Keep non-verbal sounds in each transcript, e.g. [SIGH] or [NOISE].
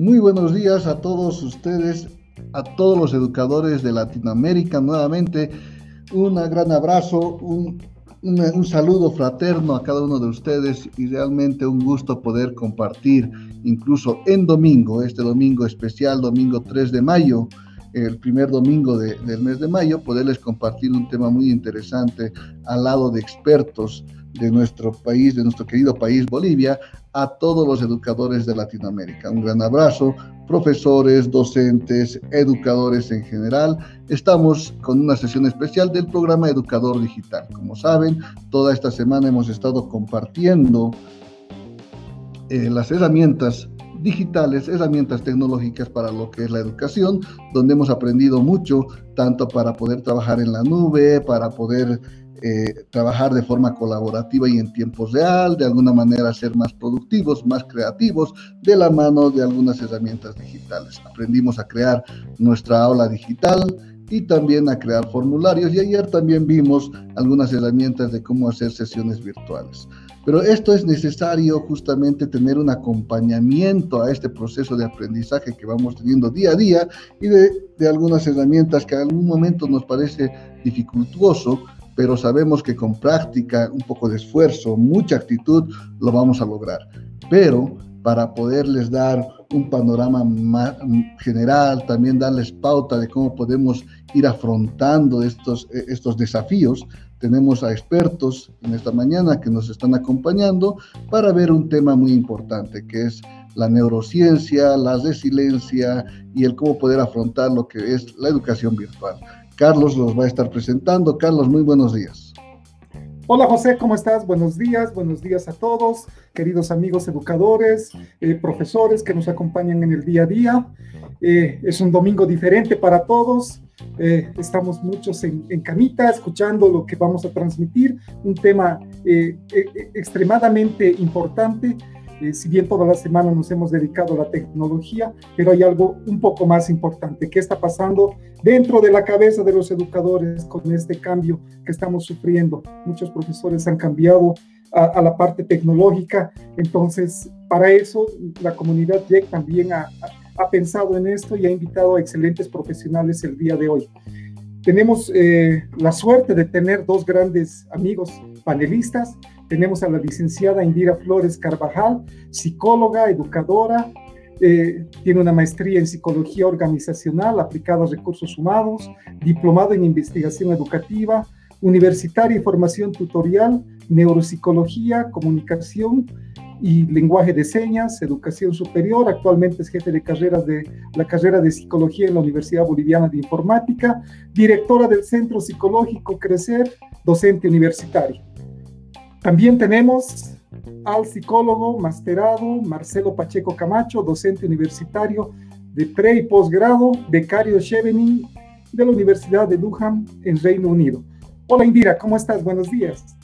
Muy buenos días a todos ustedes, a todos los educadores de Latinoamérica. Nuevamente, un gran abrazo, un, un, saludo fraterno a cada uno de ustedes y realmente un gusto poder compartir, incluso en domingo, este domingo especial, domingo 3 de mayo, el primer domingo del mes de mayo, poderles compartir un tema muy interesante al lado de expertos de nuestro país, de nuestro querido país Bolivia, a todos los educadores de Latinoamérica. Un gran abrazo, profesores, docentes, educadores en general. Estamos con una sesión especial del programa Educador Digital. Como saben, toda esta semana hemos estado compartiendo eh, las herramientas digitales, herramientas tecnológicas para lo que es la educación, donde hemos aprendido mucho, tanto para poder trabajar en la nube, para poder eh, trabajar de forma colaborativa y en tiempo real, de alguna manera ser más productivos, más creativos, de la mano de algunas herramientas digitales. Aprendimos a crear nuestra aula digital y también a crear formularios y ayer también vimos algunas herramientas de cómo hacer sesiones virtuales. Pero esto es necesario justamente tener un acompañamiento a este proceso de aprendizaje que vamos teniendo día a día y de, de algunas herramientas que en algún momento nos parece dificultuoso, pero sabemos que con práctica, un poco de esfuerzo, mucha actitud, lo vamos a lograr. Pero para poderles dar un panorama más general, también darles pauta de cómo podemos ir afrontando estos, estos desafíos, tenemos a expertos en esta mañana que nos están acompañando para ver un tema muy importante, que es la neurociencia, la resiliencia y el cómo poder afrontar lo que es la educación virtual. Carlos los va a estar presentando. Carlos, muy buenos días. Hola José, ¿cómo estás? Buenos días, buenos días a todos, queridos amigos educadores, eh, profesores que nos acompañan en el día a día. Eh, es un domingo diferente para todos. Eh, estamos muchos en, en, camita escuchando lo que vamos a transmitir, un tema extremadamente importante eh, si bien toda la semana nos hemos dedicado a la tecnología, pero hay algo un poco más importante. ¿Qué está pasando dentro de la cabeza de los educadores con este cambio que estamos sufriendo? Muchos profesores han cambiado a, la parte tecnológica, entonces para eso la comunidad JEC también ha, pensado en esto y ha invitado a excelentes profesionales el día de hoy. Tenemos eh, la suerte de tener dos grandes amigos panelistas tenemos a la licenciada Indira Flores Carvajal, psicóloga, educadora, eh, tiene una maestría en psicología organizacional aplicada a recursos humanos, diplomado en investigación educativa, universitaria y formación tutorial, neuropsicología, comunicación y lenguaje de señas, educación superior. Actualmente es jefe de carreras de la carrera de psicología en la Universidad Boliviana de Informática, directora del Centro Psicológico Crecer, docente universitario. También tenemos al psicólogo masterado Marcelo Pacheco Camacho, docente universitario de pre y posgrado, becario Chevening de la Universidad de Durham en Reino Unido. Hola Indira, ¿cómo estás? Buenos días.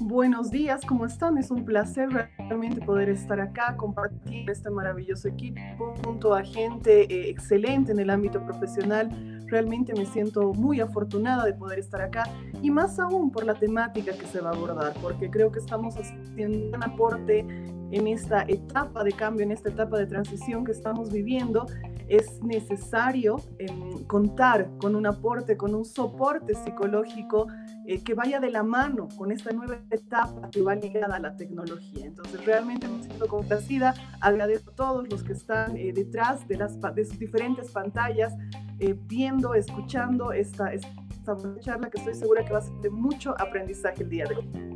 Buenos días, ¿cómo están? Es un placer realmente poder estar acá, compartir este maravilloso equipo junto a gente eh, excelente en el ámbito profesional Realmente me siento muy afortunada de poder estar acá y más aún por la temática que se va a abordar, porque creo que estamos haciendo un aporte en esta etapa de cambio, en esta etapa de transición que estamos viviendo. Es necesario em, contar con un aporte, con un soporte psicológico eh, que vaya de la mano con esta nueva etapa que va ligada a la tecnología. Entonces, realmente me siento complacida. Agradezco a todos los que están eh, detrás de, las, de sus diferentes pantallas eh, viendo, escuchando esta, esta charla que estoy segura que va a ser de mucho aprendizaje el día de hoy.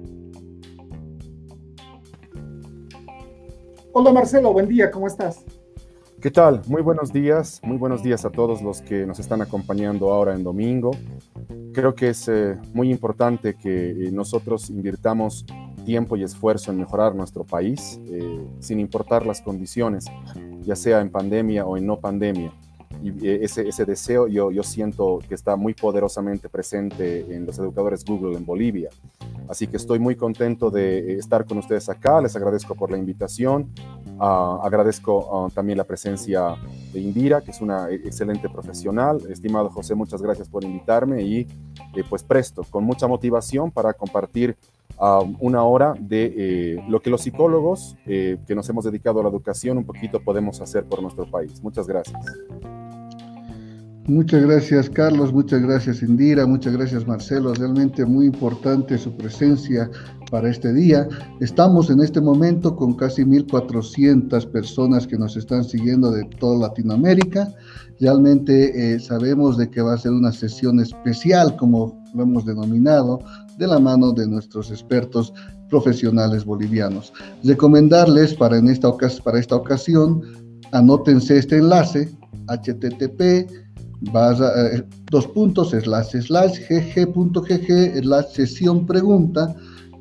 Hola Marcelo, buen día, ¿cómo estás? ¿Qué tal? Muy buenos días, muy buenos días a todos los que nos están acompañando ahora en domingo. Creo que es eh, muy importante que eh, nosotros invirtamos tiempo y esfuerzo en mejorar nuestro país, sin importar las condiciones, ya sea en pandemia o en no pandemia y eh, ese, ese deseo yo, siento que está muy poderosamente presente en los educadores Google en Bolivia. Así que estoy muy contento de eh, estar con ustedes acá, les agradezco por la invitación, uh, agradezco uh, también la presencia de Indira, que es una excelente profesional. Estimado José, muchas gracias por invitarme y eh, pues presto, con mucha motivación para compartir a una hora de eh, lo que los psicólogos que nos hemos dedicado a la educación un poquito podemos hacer por nuestro país. Muchas gracias. Muchas gracias Carlos, muchas gracias Indira, muchas gracias Marcelo. Realmente muy importante su presencia para este día. Estamos en este momento con casi 1.400 personas que nos están siguiendo de toda Latinoamérica. Realmente eh, sabemos de que va a ser una sesión especial, como lo hemos denominado, de la mano de nuestros expertos profesionales bolivianos. Recomendarles para, en esta, para esta ocasión, anótense este enlace, http eh, dos puntos, slash, slash, gg.gg, la sesión pregunta,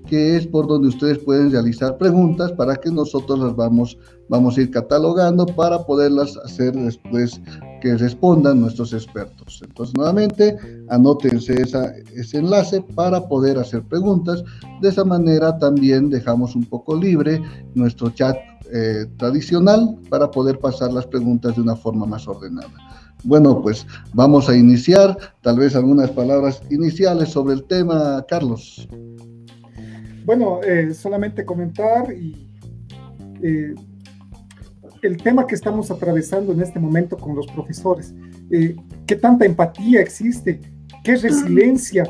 que es por donde ustedes pueden realizar preguntas para que nosotros las vamos, vamos a ir catalogando para poderlas hacer después que respondan nuestros expertos. Entonces, nuevamente, anótense esa, ese enlace para poder hacer preguntas. De esa manera también dejamos un poco libre nuestro chat eh, tradicional para poder pasar las preguntas de una forma más ordenada. Bueno, pues vamos a iniciar, tal vez algunas palabras iniciales sobre el tema, Carlos. Bueno, eh, solamente comentar y eh, el tema que estamos atravesando en este momento con los profesores, eh, qué tanta empatía existe, qué [CLEARS THROAT] resiliencia,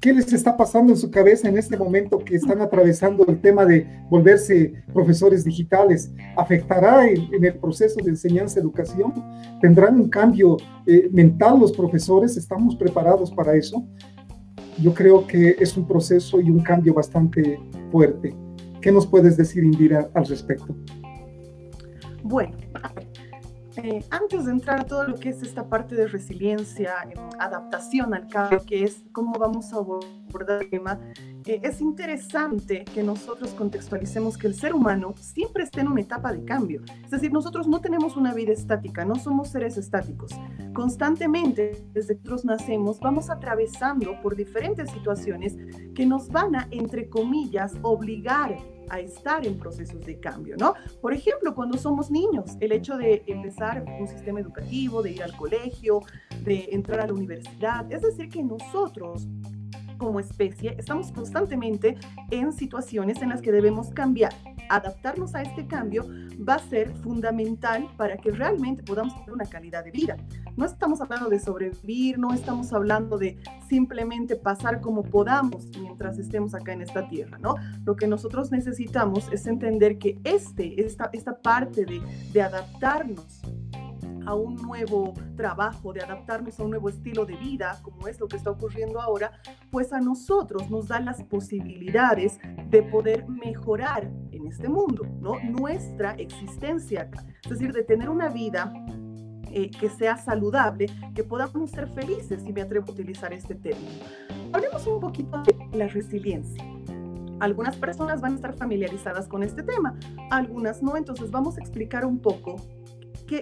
¿Qué les está pasando en su cabeza en este momento que están atravesando el tema de volverse profesores digitales? ¿Afectará en, el proceso de enseñanza-educación? ¿Tendrán un cambio eh, mental los profesores? ¿Estamos preparados para eso? Yo creo que es un proceso y un cambio bastante fuerte. ¿Qué nos puedes decir, Indira, al respecto? Bueno, eh, antes de entrar a todo lo que es esta parte de resiliencia, adaptación al cambio, que es cómo vamos a abordar el tema, eh, es interesante que nosotros contextualicemos que el ser humano siempre está en una etapa de cambio. Es decir, nosotros no tenemos una vida estática, no somos seres estáticos. Constantemente, desde que nosotros nacemos, vamos atravesando por diferentes situaciones que nos van a, entre comillas, obligar a estar en procesos de cambio, ¿no? Por ejemplo, cuando somos niños, el hecho de empezar un sistema educativo, de ir al colegio, de entrar a la universidad, es decir, que nosotros como especie estamos constantemente en situaciones en las que debemos cambiar. Adaptarnos a este cambio va a ser fundamental para que realmente podamos tener una calidad de vida. No estamos hablando de sobrevivir, no estamos hablando de simplemente pasar como podamos mientras estemos acá en esta tierra, ¿no? Lo que nosotros necesitamos es entender que este, esta, esta parte de, de adaptarnos a un nuevo trabajo, de adaptarnos a un nuevo estilo de vida, como es lo que está ocurriendo ahora, pues a nosotros nos dan las posibilidades de poder mejorar en este mundo, ¿no? Nuestra existencia, es decir, de tener una vida eh, que sea saludable, que podamos ser felices, si me atrevo a utilizar este término. Hablemos un poquito de la resiliencia. Algunas personas van a estar familiarizadas con este tema, algunas no, entonces vamos a explicar un poco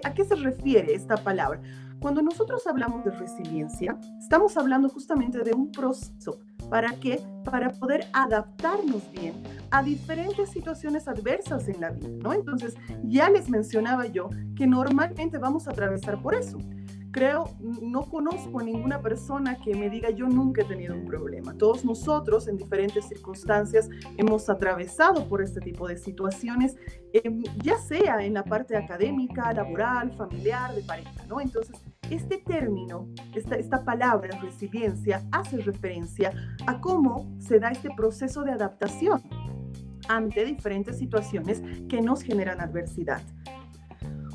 ¿A qué se refiere esta palabra? Cuando nosotros hablamos de resiliencia, estamos hablando justamente de un proceso. ¿Para qué? Para poder adaptarnos bien a diferentes situaciones adversas en la vida, ¿no? Entonces, ya les mencionaba yo que normalmente vamos a atravesar por eso creo, no conozco a ninguna persona que me diga yo nunca he tenido un problema. Todos nosotros en diferentes circunstancias hemos atravesado por este tipo de situaciones, em, ya sea en la parte académica, laboral, familiar, de pareja, ¿no? Entonces, este término, esta, palabra, resiliencia, hace referencia a cómo se da este proceso de adaptación ante diferentes situaciones que nos generan adversidad.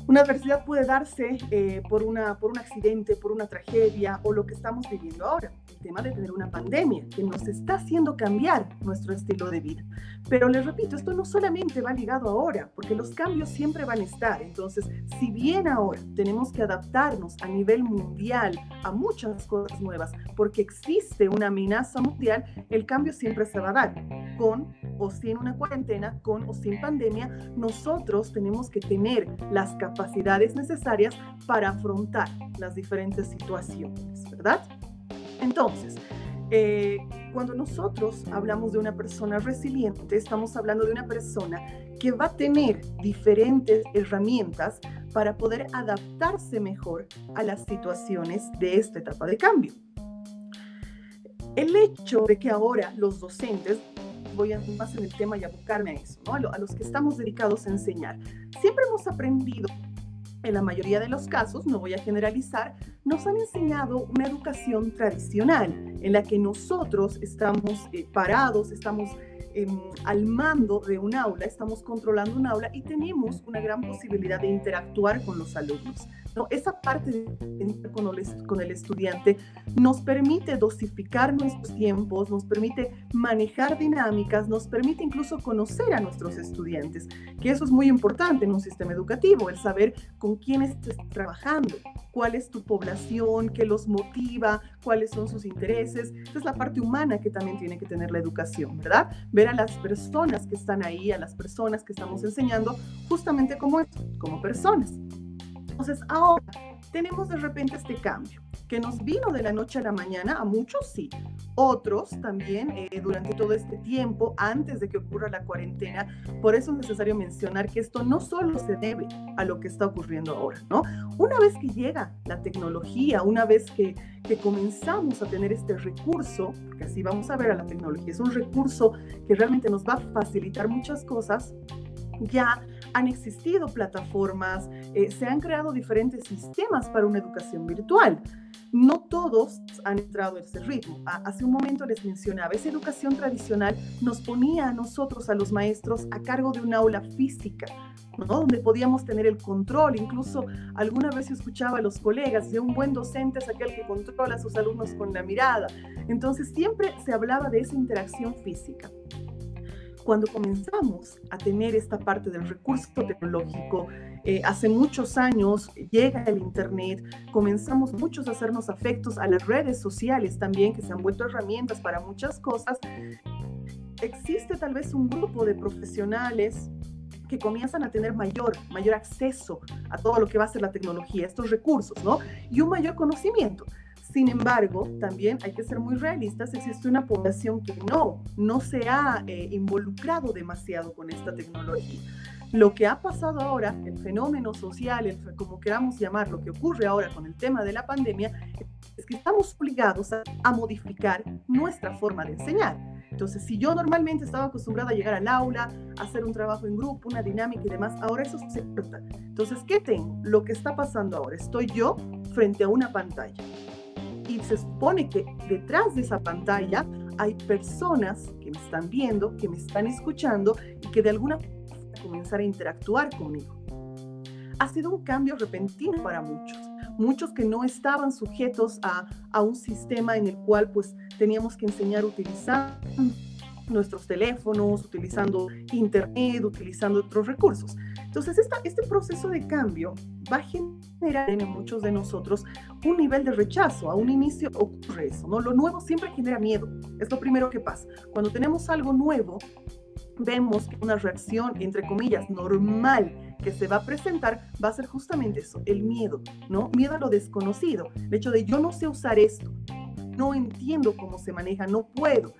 Una adversidad puede darse eh, por, una, por un accidente, por una tragedia o lo que estamos viviendo ahora, tema de tener una pandemia que nos está haciendo cambiar nuestro estilo de vida. Pero les repito, esto no solamente va ligado ahora, porque los cambios siempre van a estar. Entonces, si bien ahora tenemos que adaptarnos a nivel mundial a muchas cosas nuevas, porque existe una amenaza mundial, el cambio siempre se va a dar, con o sin una cuarentena, con o sin pandemia, nosotros tenemos que tener las capacidades necesarias para afrontar las diferentes situaciones, ¿verdad? Entonces, eh, cuando nosotros hablamos de una persona resiliente, estamos hablando de una persona que va a tener diferentes herramientas para poder adaptarse mejor a las situaciones de esta etapa de cambio. El hecho de que ahora los docentes voy a más en el tema y abocarme a eso, ¿no? a, los que estamos dedicados a enseñar. Siempre hemos aprendido en la mayoría de los casos, no voy a generalizar, nos han enseñado una educación tradicional en la que nosotros estamos eh, parados, estamos em, al mando de un aula, estamos controlando un aula y tenemos una gran posibilidad de interactuar con los alumnos. ¿No? Esa parte de con el, con el estudiante nos permite dosificar nuestros tiempos, nos permite manejar dinámicas, nos permite incluso conocer a nuestros estudiantes, que eso es muy importante en un sistema educativo, el saber con quién estás trabajando, cuál es tu población, qué los motiva, cuáles son sus intereses. Esa es la parte humana que también tiene que tener la educación, ¿verdad? Ver a las personas que están ahí, a las personas que estamos enseñando, justamente como como personas. Entonces, ahora tenemos de repente este cambio que nos vino de la noche a la mañana, a muchos sí, otros también eh, durante todo este tiempo, antes de que ocurra la cuarentena. Por eso es necesario mencionar que esto no solo se debe a lo que está ocurriendo ahora, ¿no? Una vez que llega la tecnología, una vez que, que comenzamos a tener este recurso, porque así vamos a ver a la tecnología, es un recurso que realmente nos va a facilitar muchas cosas, ya han existido plataformas, eh, se han creado diferentes sistemas para una educación virtual. No todos han entrado a ese ritmo. Hace un momento les mencionaba, esa educación tradicional nos ponía a nosotros, a los maestros, a cargo de un aula física, ¿no? donde podíamos tener el control. Incluso alguna vez yo escuchaba a los colegas de un buen docente es aquel que controla a sus alumnos con la mirada. Entonces siempre se hablaba de esa interacción física cuando comenzamos a tener esta parte del recurso tecnológico, eh, hace muchos años llega el Internet, comenzamos muchos a hacernos afectos a las redes sociales también, que se han vuelto herramientas para muchas cosas. Existe tal vez un grupo de profesionales que comienzan a tener mayor, mayor acceso a todo lo que va a ser la tecnología, estos recursos, ¿no? Y un mayor conocimiento. Sin embargo, también hay que ser muy realistas, existe una población que no, no se ha eh, involucrado demasiado con esta tecnología. Lo que ha pasado ahora, el fenómeno social, el, como queramos llamar, lo que ocurre ahora con el tema de la pandemia, es que estamos obligados a, a modificar nuestra forma de enseñar. Entonces, si yo normalmente estaba acostumbrada a llegar al aula, a hacer un trabajo en grupo, una dinámica y demás, ahora eso se corta. Entonces, ¿qué tengo? Lo que está pasando ahora, estoy yo frente a una pantalla y se supone que detrás de esa pantalla hay personas que me están viendo, que me están escuchando y que de alguna forma comenzar a interactuar conmigo. Ha sido un cambio repentino para muchos, muchos que no estaban sujetos a, a un sistema en el cual pues teníamos que enseñar a utilizar nuestros teléfonos, utilizando internet, utilizando otros recursos. Entonces, esta, este proceso de cambio va a generar en muchos de nosotros un nivel de rechazo. A un inicio ocurre eso, ¿no? Lo nuevo siempre genera miedo. Es lo primero que pasa. Cuando tenemos algo nuevo, vemos que una reacción, entre comillas, normal que se va a presentar va a ser justamente eso, el miedo, ¿no? Miedo a lo desconocido. El hecho de yo no sé usar esto, no entiendo cómo se maneja, no puedo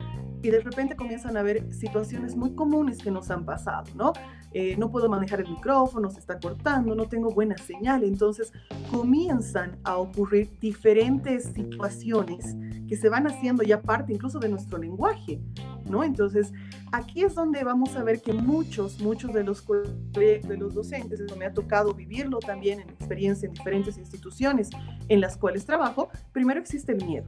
y de repente comienzan a haber situaciones muy comunes que nos han pasado, ¿no? Eh, no puedo manejar el micrófono, se está cortando, no tengo buena señal, entonces comienzan a ocurrir diferentes situaciones que se van haciendo ya parte incluso de nuestro lenguaje, ¿no? Entonces, aquí es donde vamos a ver que muchos, muchos de los de los docentes, eso me ha tocado vivirlo también en experiencia en diferentes instituciones en las cuales trabajo, primero existe el miedo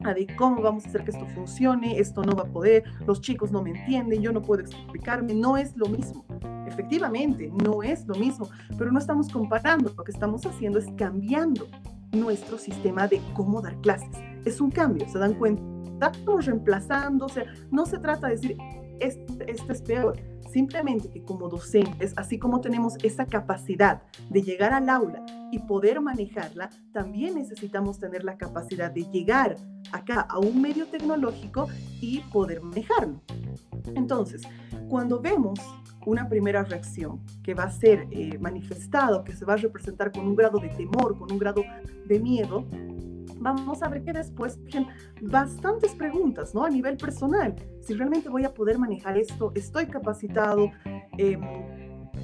de cómo vamos a hacer que esto funcione, esto no va a poder, los chicos no me entienden, yo no puedo explicarme, no es lo mismo. Efectivamente, no es lo mismo, pero no estamos comparando, lo que estamos haciendo es cambiando nuestro sistema de cómo dar clases. Es un cambio, ¿se dan cuenta? Estamos reemplazando, o sea, no se trata de decir, este, este es peor, simplemente que como docentes, así como tenemos esa capacidad de llegar al aula y poder manejarla, también necesitamos tener la capacidad de llegar acá a un medio tecnológico y poder manejarlo. Entonces, cuando vemos una primera reacción que va a ser eh, manifestado, que se va a representar con un grado de temor, con un grado de miedo, vamos a ver que después surgen bastantes preguntas, ¿no? A nivel personal, si realmente voy a poder manejar esto, estoy capacitado, eh,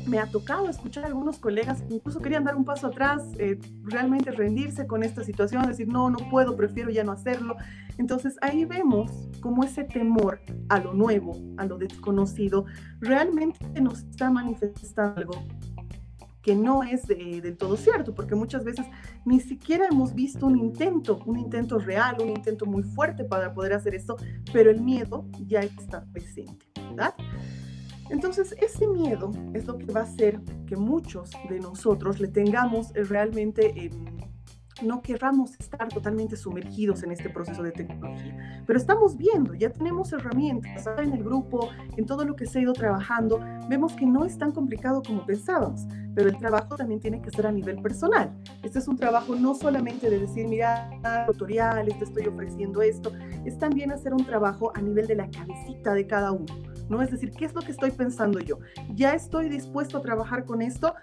me ha tocado escuchar a algunos colegas que incluso querían dar un paso atrás, eh, realmente rendirse con esta situación, decir, no, no puedo, prefiero ya no hacerlo. Entonces ahí vemos cómo ese temor a lo nuevo, a lo desconocido, realmente nos está manifestando algo no es del todo cierto, porque muchas veces ni siquiera hemos visto un intento, un intento real, un intento muy fuerte para poder hacer esto, pero el miedo ya está presente, ¿verdad? Entonces, ese miedo es lo que va a hacer que muchos de nosotros le tengamos realmente... en no querramos estar totalmente sumergidos en este proceso de tecnología. Pero estamos viendo, ya tenemos herramientas en el grupo, en todo lo que se ha ido trabajando, vemos que no es tan complicado como pensábamos, pero el trabajo también tiene que ser a nivel personal. Este es un trabajo no solamente de decir, mira, tutoriales, te estoy ofreciendo esto, es también hacer un trabajo a nivel de la cabecita de cada uno. ¿No? Es decir, ¿qué es lo que estoy pensando yo? ¿Ya estoy dispuesto a trabajar con esto?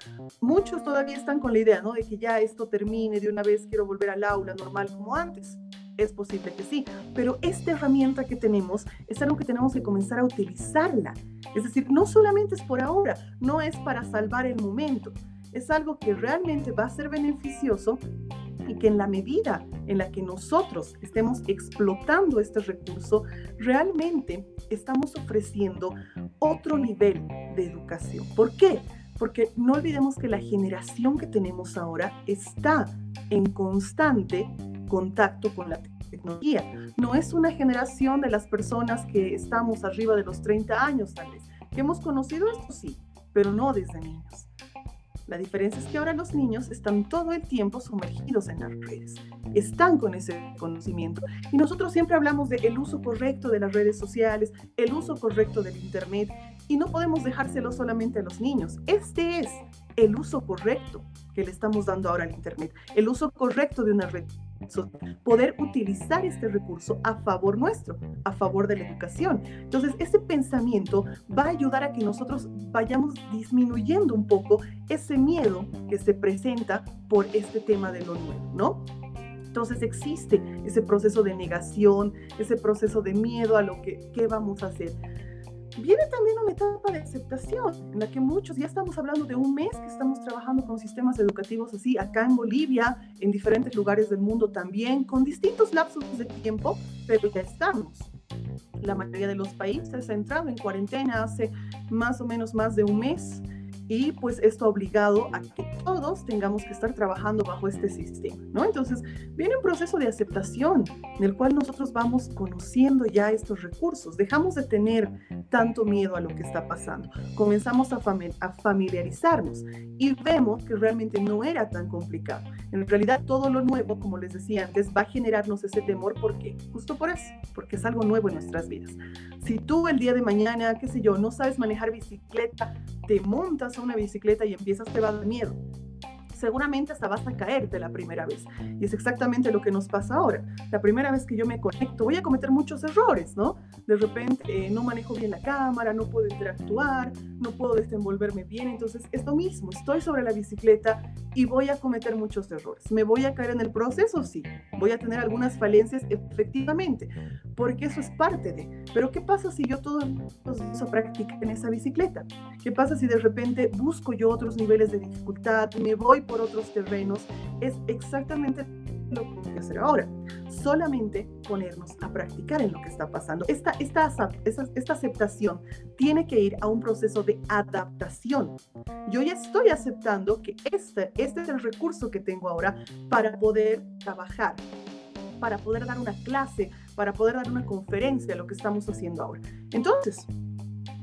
Muchos todavía están con la idea, ¿no? De que ya esto termine de una vez, quiero volver al aula normal como antes. Es posible que sí, pero esta herramienta que tenemos es algo que tenemos que comenzar a utilizarla. Es decir, no solamente es por ahora, no es para salvar el momento, es algo que realmente va a ser beneficioso y que en la medida en la que nosotros estemos explotando este recurso, realmente estamos ofreciendo otro nivel de educación. ¿Por qué? Porque no olvidemos que la generación que tenemos ahora está en constante contacto con la tecnología. No es una generación de las personas que estamos arriba de los 30 años, tal vez. Que hemos conocido esto, sí, pero no desde niños. La diferencia es que ahora los niños están todo el tiempo sumergidos en las redes, están con ese conocimiento. Y nosotros siempre hablamos del el uso correcto de las redes sociales, el uso correcto del Internet, y no podemos dejárselo solamente a los niños. Este es el uso correcto que le estamos dando ahora al Internet, el uso correcto de una red poder utilizar este recurso a favor nuestro, a favor de la educación. Entonces, ese pensamiento va a ayudar a que nosotros vayamos disminuyendo un poco ese miedo que se presenta por este tema de lo nuevo, ¿no? Entonces existe ese proceso de negación, ese proceso de miedo a lo que ¿qué vamos a hacer viene también una etapa de aceptación, en la que muchos, ya estamos hablando de un mes que estamos trabajando con sistemas educativos así, acá en Bolivia, en diferentes lugares del mundo también, con distintos lapsos de tiempo, pero ya estamos. La mayoría de los países ha entrado en cuarentena hace más o menos más de un mes y pues esto ha obligado a que todos tengamos que estar trabajando bajo este sistema, ¿no? Entonces viene un proceso de aceptación en el cual nosotros vamos conociendo ya estos recursos, dejamos de tener tanto miedo a lo que está pasando, comenzamos a, a familiarizarnos y vemos que realmente no era tan complicado. En realidad todo lo nuevo, como les decía antes, va a generarnos ese temor, ¿por qué? Justo por eso, porque es algo nuevo en nuestras vidas. Si tú el día de mañana, qué sé yo, no sabes manejar bicicleta, te montas a una bicicleta y empiezas, te va a miedo seguramente hasta vas a caerte la primera vez. Y es exactamente lo que nos pasa ahora. La primera vez que yo me conecto, voy a cometer muchos errores, ¿no? De repente eh, no manejo bien la cámara, no puedo interactuar, no puedo desenvolverme bien. Entonces, esto mismo, estoy sobre la bicicleta y voy a cometer muchos errores. ¿Me voy a caer en el proceso? Sí. Voy a tener algunas falencias, efectivamente, porque eso es parte de. Pero, ¿qué pasa si yo todo los días practicar en esa bicicleta? ¿Qué pasa si de repente busco yo otros niveles de dificultad, me voy por otros terrenos, es exactamente lo que tengo que hacer ahora. Solamente ponernos a practicar en lo que está pasando. Esta, esta, esta aceptación tiene que ir a un proceso de adaptación. Yo ya estoy aceptando que este, este es el recurso que tengo ahora para poder trabajar, para poder dar una clase, para poder dar una conferencia, lo que estamos haciendo ahora. Entonces,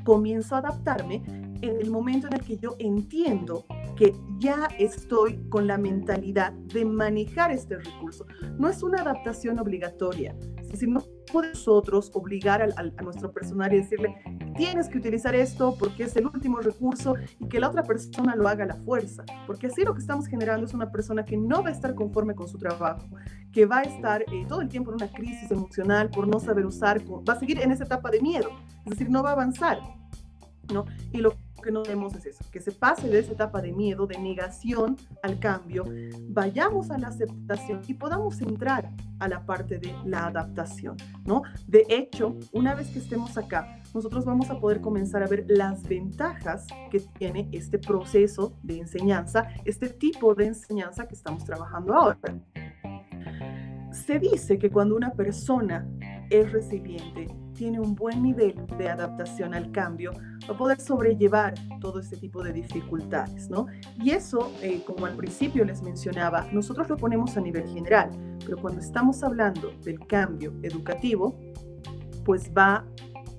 comienzo a adaptarme en el momento en el que yo entiendo que ya estoy con la mentalidad de manejar este recurso. No es una adaptación obligatoria. Decir, no podemos nosotros obligar a nuestro personal y decirle, tienes que utilizar esto porque es el último recurso y que la otra persona lo haga a la fuerza. Porque así lo que estamos generando es una persona que no va a estar conforme con su trabajo, que va a estar eh, todo el tiempo en una crisis emocional por no saber usar, va a seguir en esa etapa de miedo. Es decir, no va a avanzar. ¿no? Y lo que no vemos es eso, que se pase de esa etapa de miedo, de negación al cambio, vayamos a la aceptación y podamos entrar a la parte de la adaptación, ¿no? De hecho, una vez que estemos acá, nosotros vamos a poder comenzar a ver las ventajas que tiene este proceso de enseñanza, este tipo de enseñanza que estamos trabajando ahora. Se dice que cuando una persona es resiliente, tiene un buen nivel de adaptación al cambio, va a poder sobrellevar todo este tipo de dificultades, ¿no? Y eso, eh, como al principio les mencionaba, nosotros lo ponemos a nivel general, pero cuando estamos hablando del cambio educativo, pues va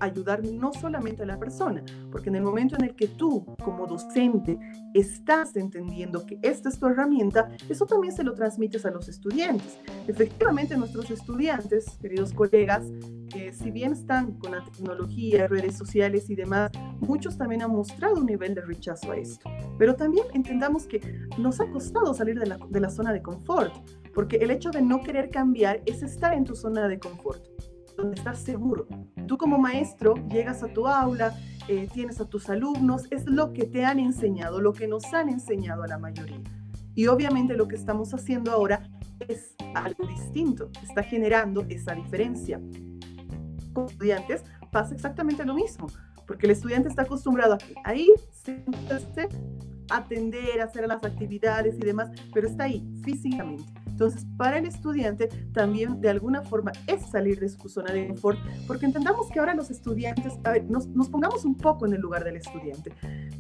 ayudar no solamente a la persona, porque en el momento en el que tú como docente estás entendiendo que esta es tu herramienta, eso también se lo transmites a los estudiantes. Efectivamente, nuestros estudiantes, queridos colegas, si bien están con la tecnología, redes sociales y demás, muchos también han mostrado un nivel de rechazo a esto. Pero también entendamos que nos ha costado salir de la, de la zona de confort, porque el hecho de no querer cambiar es estar en tu zona de confort donde estás seguro. Tú como maestro llegas a tu aula, eh, tienes a tus alumnos, es lo que te han enseñado, lo que nos han enseñado a la mayoría. Y obviamente lo que estamos haciendo ahora es algo distinto, está generando esa diferencia. Con estudiantes pasa exactamente lo mismo, porque el estudiante está acostumbrado a, ir, sentarse, atender, hacer las actividades y demás, pero está ahí físicamente. Entonces, para el estudiante también de alguna forma es salir de su zona de confort, porque entendamos que ahora los estudiantes, a ver, nos, pongamos un poco en el lugar del estudiante.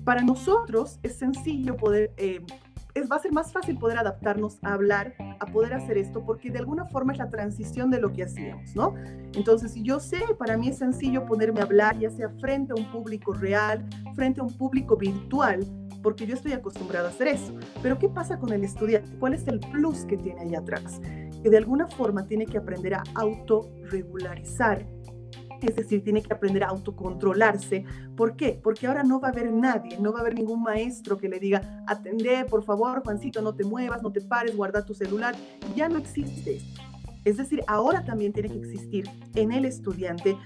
Para nosotros es sencillo poder... Eh, es, va a ser más fácil poder adaptarnos a hablar, a poder hacer esto, porque de alguna forma es la transición de lo que hacíamos, ¿no? Entonces, yo sé, para mí es sencillo ponerme a hablar, ya sea frente a un público real, frente a un público virtual, porque yo estoy acostumbrada a hacer eso. Pero ¿qué pasa con el estudiante? ¿Cuál es el plus que tiene ahí atrás? Que de alguna forma tiene que aprender a autorregularizar es decir, tiene que aprender a autocontrolarse. ¿Por qué? Porque ahora no va a haber nadie, no va a haber ningún maestro que le diga, atende, por favor, Juancito, no te muevas, no te pares, guarda tu celular. Ya no existe Es decir, ahora también tiene que existir en el estudiante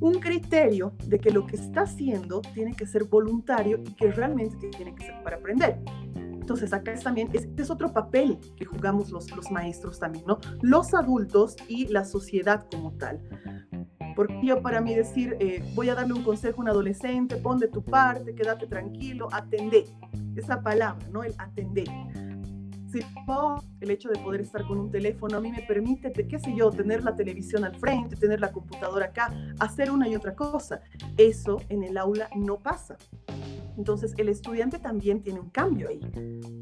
un criterio de que lo que está haciendo tiene que ser voluntario y que realmente tiene que ser para aprender. Entonces, acá es también, este es otro papel que jugamos los, los maestros también, ¿no? Los adultos y la sociedad como tal. Porque yo para mí decir, eh, voy a darle un consejo a un adolescente, pon de tu parte, quédate tranquilo, atendé. Esa palabra, ¿no? El atender el hecho de poder estar con un teléfono a mí me permite, qué sé yo, tener la televisión al frente, tener la computadora acá, hacer una y otra cosa. Eso en el aula no pasa. Entonces el estudiante también tiene un cambio ahí,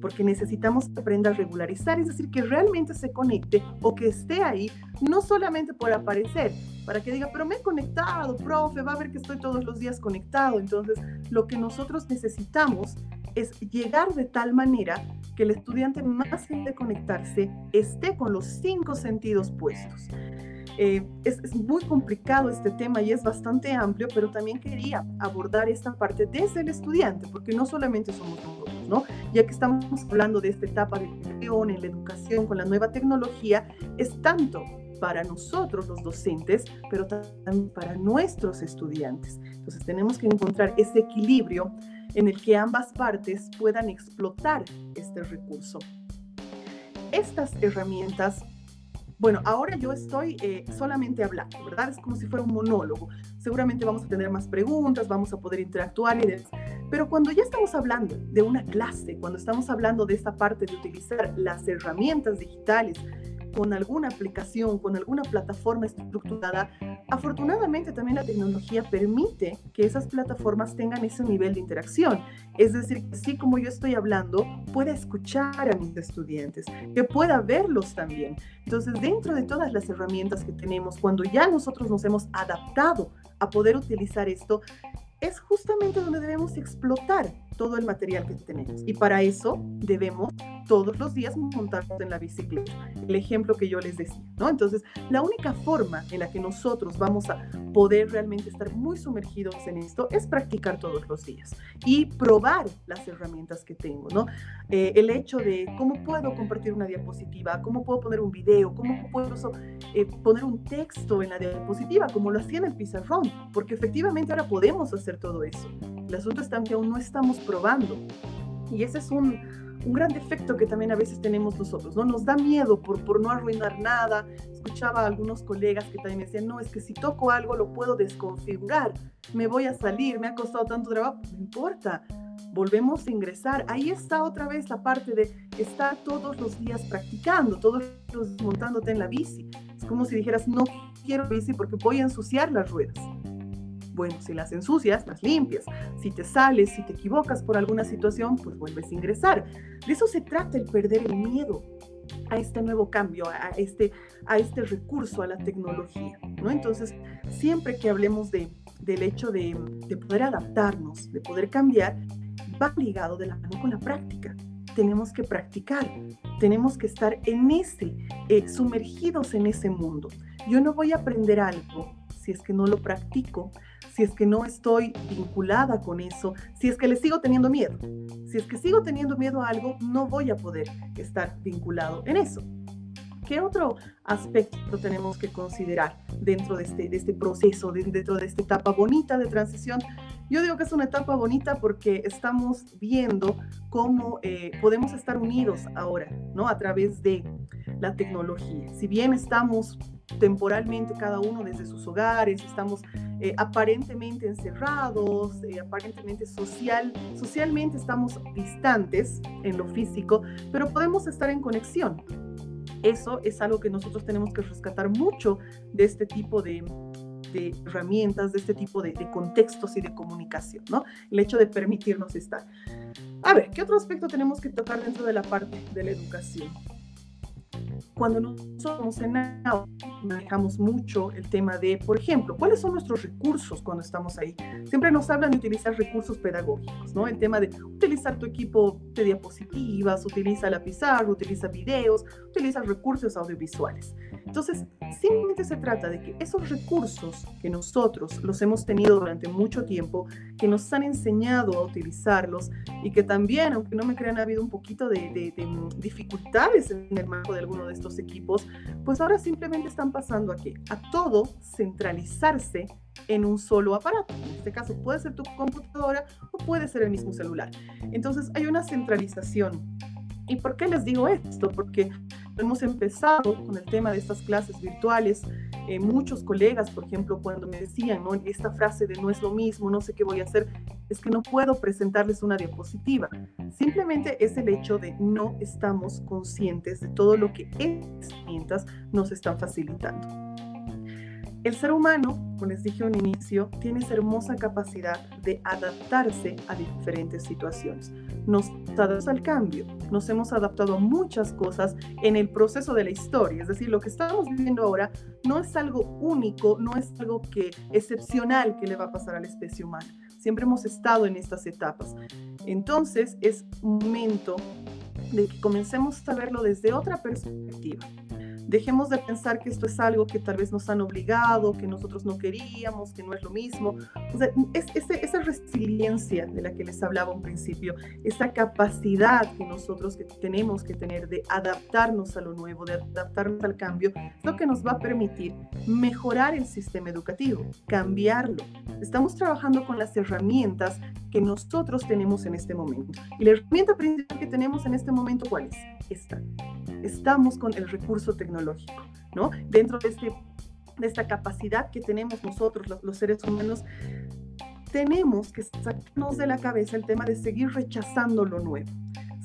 porque necesitamos aprender a regularizar, es decir, que realmente se conecte o que esté ahí, no solamente por aparecer, para que diga, pero me he conectado, profe, va a ver que estoy todos los días conectado. Entonces lo que nosotros necesitamos es llegar de tal manera que el estudiante más de conectarse esté con los cinco sentidos puestos. Eh, es, muy complicado este tema y es bastante amplio, pero también quería abordar esta parte desde el estudiante, porque no solamente somos nosotros, ¿no? Ya que estamos hablando de esta etapa de educación, en la educación con la nueva tecnología, es tanto para nosotros los docentes, pero también para nuestros estudiantes. Entonces tenemos que encontrar ese equilibrio en el que ambas partes puedan explotar este recurso. Estas herramientas, bueno, ahora yo estoy eh, solamente hablando, ¿verdad? Es como si fuera un monólogo. Seguramente vamos a tener más preguntas, vamos a poder interactuar y demás. Pero cuando ya estamos hablando de una clase, cuando estamos hablando de esta parte de utilizar las herramientas digitales con alguna aplicación, con alguna plataforma estructurada, afortunadamente también la tecnología permite que esas plataformas tengan ese nivel de interacción. Es decir, así como yo estoy hablando, pueda escuchar a mis estudiantes, que pueda verlos también. Entonces, dentro de todas las herramientas que tenemos, cuando ya nosotros nos hemos adaptado a poder utilizar esto, es justamente donde debemos explotar todo el material que tenemos. Y para eso debemos todos los días montarte en la bicicleta. El ejemplo que yo les decía, ¿no? Entonces, la única forma en la que nosotros vamos a poder realmente estar muy sumergidos en esto es practicar todos los días y probar las herramientas que tengo, ¿no? Eh, el hecho de cómo puedo compartir una diapositiva, cómo puedo poner un video, cómo puedo eh, poner un texto en la diapositiva, como lo hacía en el pizarrón, porque efectivamente ahora podemos hacer todo eso. El asunto está que aún no estamos probando. Y ese es un, un gran defecto que también a veces tenemos nosotros, ¿no? Nos da miedo por, por no arruinar nada. Escuchaba a algunos colegas que también decían, no, es que si toco algo lo puedo desconfigurar, me voy a salir, me ha costado tanto trabajo, no importa, volvemos a ingresar. Ahí está otra vez la parte de estar todos los días practicando, todos los días montándote en la bici. Es como si dijeras, no quiero bici porque voy a ensuciar las ruedas. Bueno, si las ensucias, las limpias. Si te sales, si te equivocas por alguna situación, pues vuelves a ingresar. De eso se trata el perder el miedo a este nuevo cambio, a este, a este recurso, a la tecnología, ¿no? Entonces, siempre que hablemos de, del hecho de, de poder adaptarnos, de poder cambiar, va ligado de la mano con la práctica. Tenemos que practicar, tenemos que estar en ese, eh, sumergidos en ese mundo. Yo no voy a aprender algo si es que no lo practico, si es que no estoy vinculada con eso, si es que le sigo teniendo miedo. Si es que sigo teniendo miedo a algo, no voy a poder estar vinculado en eso. ¿Qué otro aspecto tenemos que considerar dentro de este, de este proceso, dentro de esta etapa bonita de transición? Yo digo que es una etapa bonita porque estamos viendo cómo eh, podemos estar unidos ahora, ¿no? A través de la tecnología. Si bien estamos temporalmente cada uno desde sus hogares, estamos eh, aparentemente encerrados, eh, aparentemente social, socialmente estamos distantes en lo físico, pero podemos estar en conexión. Eso es algo que nosotros tenemos que rescatar mucho de este tipo de, de herramientas, de este tipo de, de, contextos y de comunicación, ¿no? El hecho de permitirnos estar. A ver, ¿qué otro aspecto tenemos que tocar dentro de la parte de la educación? Cuando nosotros en aula manejamos mucho el tema de, por ejemplo, cuáles son nuestros recursos cuando estamos ahí. Siempre nos hablan de utilizar recursos pedagógicos, ¿no? El tema de utilizar tu equipo de diapositivas, utiliza la pizarra, utiliza videos, utiliza recursos audiovisuales. Entonces, simplemente se trata de que esos recursos que nosotros los hemos tenido durante mucho tiempo, que nos han enseñado a utilizarlos y que también, aunque no me crean, ha habido un poquito de, de, de dificultades en el marco de alguno de estos equipos, pues ahora simplemente están pasando aquí a todo centralizarse en un solo aparato. En este caso puede ser tu computadora o puede ser el mismo celular. Entonces hay una centralización. ¿Y por qué les digo esto? Porque hemos empezado con el tema de estas clases virtuales. Eh, muchos colegas, por ejemplo, cuando me decían ¿no? esta frase de no es lo mismo, no sé qué voy a hacer, es que no puedo presentarles una diapositiva. Simplemente es el hecho de no estamos conscientes de todo lo que estas herramientas nos están facilitando. El ser humano, como les dije al inicio, tiene esa hermosa capacidad de adaptarse a diferentes situaciones. Nos adaptamos al cambio, nos hemos adaptado a muchas cosas en el proceso de la historia. Es decir, lo que estamos viviendo ahora no es algo único, no es algo que excepcional que le va a pasar a la especie humana. Siempre hemos estado en estas etapas. Entonces es momento de que comencemos a verlo desde otra perspectiva. Dejemos de pensar que esto es algo que tal vez nos han obligado, que nosotros no queríamos, que no es lo mismo. O sea, es, esa resiliencia de la que les hablaba un principio, esa capacidad que nosotros que tenemos que tener de adaptarnos a lo nuevo, de adaptarnos al cambio, es lo que nos va a permitir mejorar el sistema educativo, cambiarlo. Estamos trabajando con las herramientas que nosotros tenemos en este momento. Y la herramienta principal que tenemos en este momento, ¿cuál es? Esta. Estamos con el recurso tecnológico, ¿no? Dentro de, este, de esta capacidad que tenemos nosotros, los seres humanos, tenemos que sacarnos de la cabeza el tema de seguir rechazando lo nuevo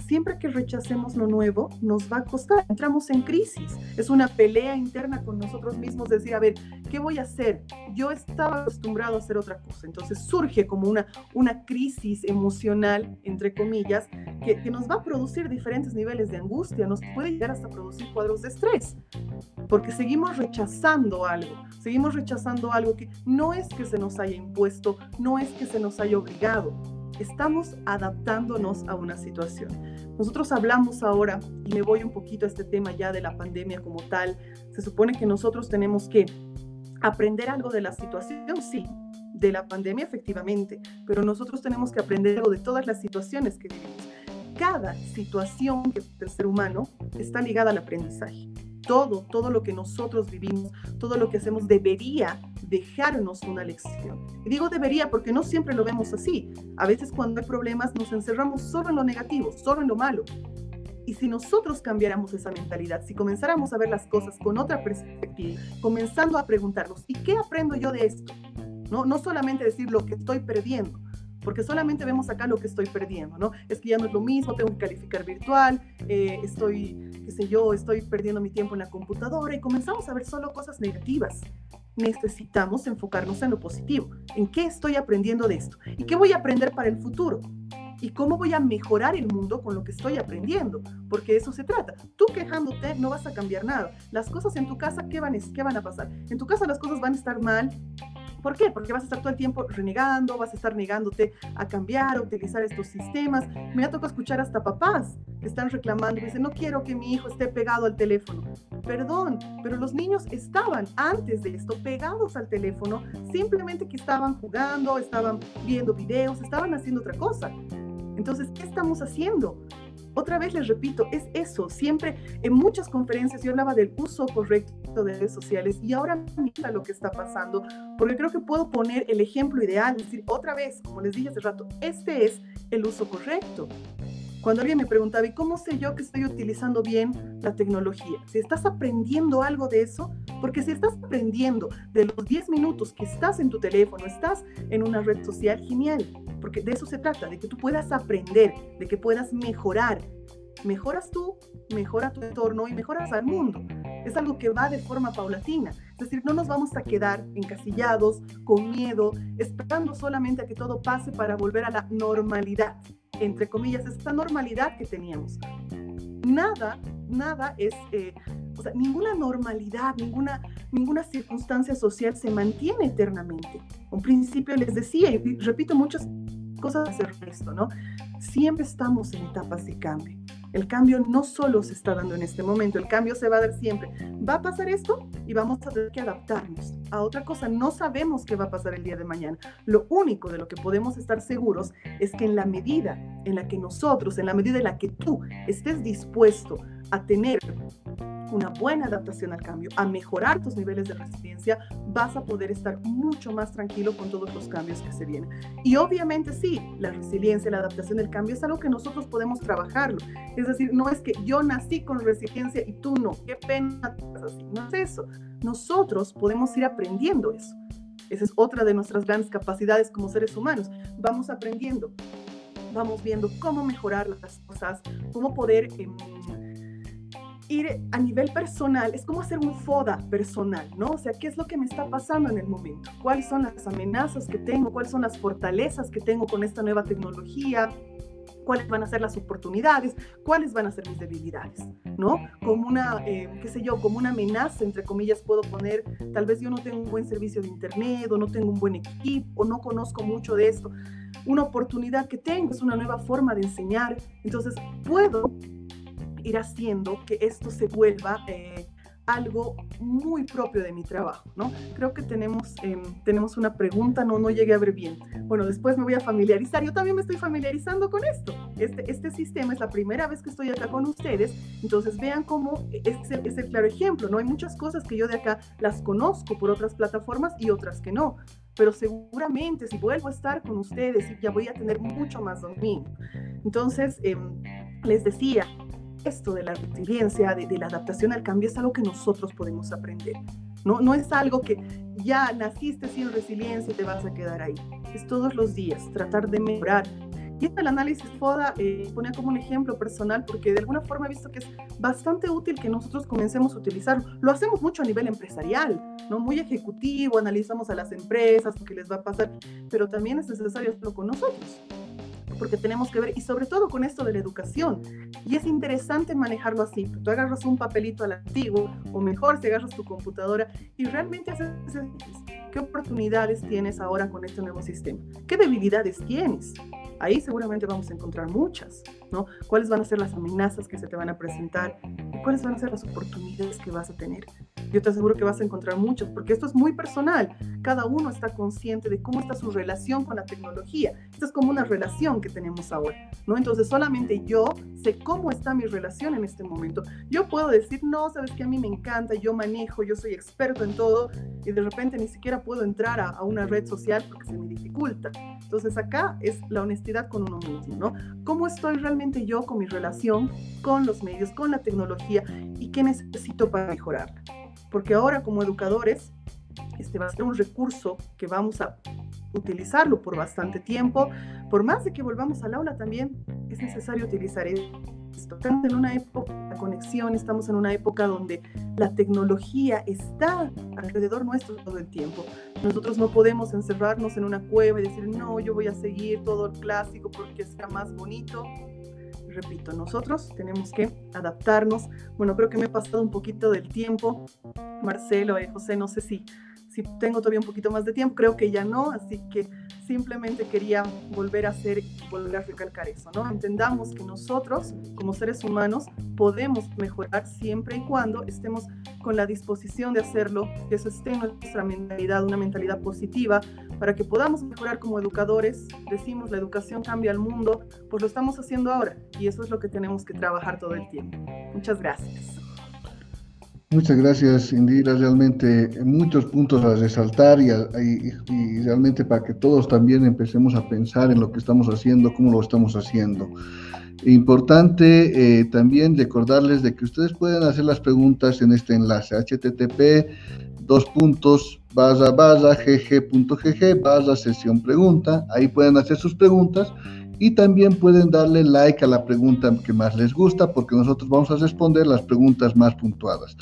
siempre que rechacemos lo nuevo, nos va a costar. Entramos en crisis. Es una pelea interna con nosotros mismos, decir, a ver, ¿qué voy a hacer? Yo estaba acostumbrado a hacer otra cosa. Entonces surge como una, una crisis emocional, entre comillas, que, que nos va a producir diferentes niveles de angustia, nos puede llegar hasta producir cuadros de estrés, porque seguimos rechazando algo, seguimos rechazando algo que no es que se nos haya impuesto, no es que se nos haya obligado, estamos adaptándonos a una situación. Nosotros hablamos ahora, y me voy un poquito a este tema ya de la pandemia como tal, se supone que nosotros tenemos que aprender algo de la situación, sí, de la pandemia efectivamente, pero nosotros tenemos que aprender algo de todas las situaciones que vivimos. Cada situación del ser humano está ligada al aprendizaje todo, todo lo que nosotros vivimos, todo lo que hacemos debería dejarnos una lección. Y digo debería porque no siempre lo vemos así. A veces cuando hay problemas nos encerramos solo en lo negativo, solo en lo malo. Y si nosotros cambiáramos esa mentalidad, si comenzáramos a ver las cosas con otra perspectiva, comenzando a preguntarnos, ¿y qué aprendo yo de esto? No, no solamente decir lo que estoy perdiendo, porque solamente vemos acá lo que estoy perdiendo, ¿no? Es que ya no es lo mismo, tengo que calificar virtual, eh, estoy, qué sé yo, estoy perdiendo mi tiempo en la computadora y comenzamos a ver solo cosas negativas. Necesitamos enfocarnos en lo positivo, en qué estoy aprendiendo de esto y qué voy a aprender para el futuro y cómo voy a mejorar el mundo con lo que estoy aprendiendo, porque de eso se trata. Tú quejándote no vas a cambiar nada. Las cosas en tu casa, ¿qué van, qué van a pasar? En tu casa las cosas van a estar mal, ¿Por qué? Porque vas a estar todo el tiempo renegando, vas a estar negándote a cambiar, a utilizar estos sistemas. Me ha tocado escuchar hasta papás que están reclamando, dicen, no quiero que mi hijo esté pegado al teléfono. Perdón, pero los niños estaban antes de esto pegados al teléfono, simplemente que estaban jugando, estaban viendo videos, estaban haciendo otra cosa. Entonces, ¿qué estamos haciendo? Otra vez les repito, es eso. Siempre en muchas conferencias yo hablaba del uso correcto de redes sociales y ahora mira lo que está pasando, porque creo que puedo poner el ejemplo ideal, decir otra vez, como les dije hace rato, este es el uso correcto. Cuando alguien me preguntaba, ¿y cómo sé yo que estoy utilizando bien la tecnología? Si estás aprendiendo algo de eso, porque si estás aprendiendo de los 10 minutos que estás en tu teléfono, estás en una red social, genial, porque de eso se trata, de que tú puedas aprender, de que puedas mejorar. Mejoras tú, mejora tu entorno y mejoras al mundo. Es algo que va de forma paulatina. Es decir, no nos vamos a quedar encasillados, con miedo, esperando solamente a que todo pase para volver a la normalidad entre comillas, esta normalidad que teníamos. Nada, nada es, eh, o sea, ninguna normalidad, ninguna, ninguna circunstancia social se mantiene eternamente. Un principio les decía, y repito muchas cosas de esto, ¿no? Siempre estamos en etapas de cambio. El cambio no solo se está dando en este momento, el cambio se va a dar siempre. Va a pasar esto y vamos a tener que adaptarnos a otra cosa. No sabemos qué va a pasar el día de mañana. Lo único de lo que podemos estar seguros es que en la medida en la que nosotros, en la medida en la que tú estés dispuesto a tener una buena adaptación al cambio, a mejorar tus niveles de resiliencia, vas a poder estar mucho más tranquilo con todos los cambios que se vienen. Y obviamente sí, la resiliencia, la adaptación al cambio es algo que nosotros podemos trabajarlo. Es decir, no es que yo nací con resiliencia y tú no, qué pena, no es eso. Nosotros podemos ir aprendiendo eso. Esa es otra de nuestras grandes capacidades como seres humanos. Vamos aprendiendo, vamos viendo cómo mejorar las cosas, cómo poder... Em, ir a nivel personal, es como hacer un FODA personal, ¿no? O sea, ¿qué es lo que me está pasando en el momento? ¿Cuáles son las amenazas que tengo? ¿Cuáles son las fortalezas que tengo con esta nueva tecnología? cuáles van a ser las oportunidades, cuáles van a ser mis debilidades, ¿no? Como una, eh, qué sé yo, como una amenaza, entre comillas, puedo poner, tal vez yo no tengo un buen servicio de Internet o no tengo un buen equipo o no conozco mucho de esto. Una oportunidad que tengo es una nueva forma de enseñar, entonces puedo ir haciendo que esto se vuelva eh, algo muy propio de mi trabajo, ¿no? Creo que tenemos, em, tenemos una pregunta, no, no llegué a ver bien. Bueno, después me voy a familiarizar. Yo también me estoy familiarizando con esto. Este, este sistema es la primera vez que estoy acá con ustedes, entonces vean cómo es el, es el claro ejemplo, ¿no? Hay muchas cosas que yo de acá las conozco por otras plataformas y otras que no pero seguramente si vuelvo a estar con ustedes ya voy a tener mucho más dominio. Entonces, em, les decía, esto de la resiliencia, de, la adaptación al cambio, es algo que nosotros podemos aprender. No, no es algo que ya naciste sin resiliencia y te vas a quedar ahí. Es todos los días tratar de mejorar. Y el análisis FODA eh, ponía como un ejemplo personal porque de alguna forma he visto que es bastante útil que nosotros comencemos a utilizarlo. Lo hacemos mucho a nivel empresarial, ¿no? Muy ejecutivo, analizamos a las empresas, lo que les va a pasar, pero también es necesario hacerlo con nosotros porque tenemos que ver, y sobre todo con esto de la educación. Y es interesante manejarlo así. Tú agarras un papelito al antiguo, o mejor, si agarras tu computadora y realmente haces qué oportunidades tienes ahora con este nuevo sistema, qué debilidades tienes. Ahí seguramente vamos a encontrar muchas, ¿no? ¿Cuáles van a ser las amenazas que se te van a presentar? ¿Y cuáles van a ser las oportunidades que vas a tener? Yo te aseguro que vas a encontrar muchas, porque esto es muy personal. Cada uno está consciente de cómo está su relación con la tecnología. Esta es como una relación que tenemos ahora, ¿no? Entonces solamente yo sé cómo está mi relación en este momento. Yo puedo decir, no, sabes que a mí me encanta, yo manejo, yo soy experto en todo, y de repente ni siquiera puedo entrar a, a una red social porque se me dificulta. Entonces acá es la honestidad con uno mismo, ¿no? ¿Cómo estoy realmente yo con mi relación con los medios, con la tecnología y qué necesito para mejorar? Porque ahora como educadores, este va a ser un recurso que vamos a utilizarlo por bastante tiempo. Por más de que volvamos al aula también, es necesario utilizar esto. Estamos en una época de conexión, estamos en una época donde la tecnología está alrededor nuestro todo el tiempo. Nosotros no podemos encerrarnos en una cueva y decir, no, yo voy a seguir todo el clásico porque sea más bonito. Repito, nosotros tenemos que adaptarnos. Bueno, creo que me he pasado un poquito del tiempo. Marcelo, eh, José, no sé si, si tengo todavía un poquito más de tiempo, creo que ya no, así que simplemente quería volver a hacer, volver a recalcar eso, ¿no? Entendamos que nosotros, como seres humanos, podemos mejorar siempre y cuando estemos con la disposición de hacerlo, que eso esté en nuestra mentalidad, una mentalidad positiva, para que podamos mejorar como educadores. Decimos, la educación cambia el mundo, pues lo estamos haciendo ahora, y eso es lo que tenemos que trabajar todo el tiempo. Muchas gracias. Muchas gracias, Indira. Realmente muchos puntos a resaltar y, y, y, realmente para que todos también empecemos a pensar en lo que estamos haciendo, cómo lo estamos haciendo. Importante eh, también recordarles de que ustedes pueden hacer las preguntas en este enlace http dos puntos barra barra gg.gg barra sesión pregunta. Ahí pueden hacer sus preguntas y también pueden darle like a la pregunta que más les gusta porque nosotros vamos a responder las preguntas más puntuadas.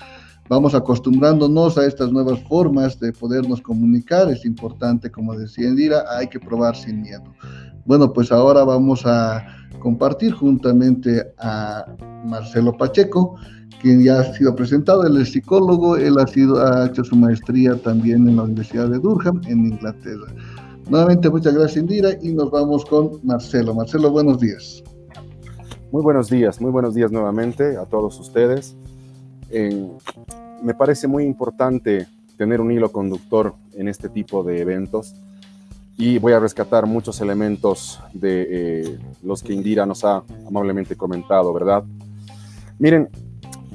Vamos acostumbrándonos a estas nuevas formas de podernos comunicar. Es importante, como decía Indira, hay que probar sin miedo. Bueno, pues ahora vamos a compartir juntamente a Marcelo Pacheco, quien ya ha sido presentado, él es psicólogo, él ha, sido, ha hecho su maestría también en la Universidad de Durham, en Inglaterra. Nuevamente, muchas gracias, Indira, y nos vamos con Marcelo. Marcelo, buenos días. Muy buenos días, muy buenos días nuevamente a todos ustedes. Eh, me parece muy importante tener un hilo conductor en este tipo de eventos y voy a rescatar muchos elementos de eh, los que Indira nos ha amablemente comentado, ¿verdad? Miren,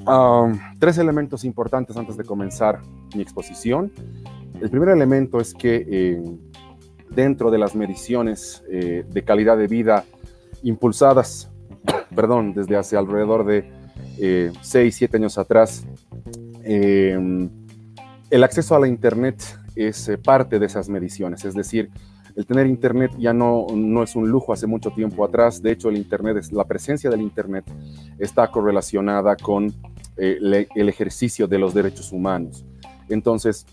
um, tres elementos importantes antes de comenzar mi exposición. El primer elemento es que eh, dentro de las mediciones eh, de calidad de vida impulsadas, [COUGHS] perdón, desde hace alrededor de eh, 6, 7 años atrás, eh, el acceso a la Internet es eh, parte de esas mediciones, es decir, el tener Internet ya no, no es un lujo hace mucho tiempo atrás, de hecho el Internet, es, la presencia del Internet está correlacionada con eh, el ejercicio de los derechos humanos. Entonces,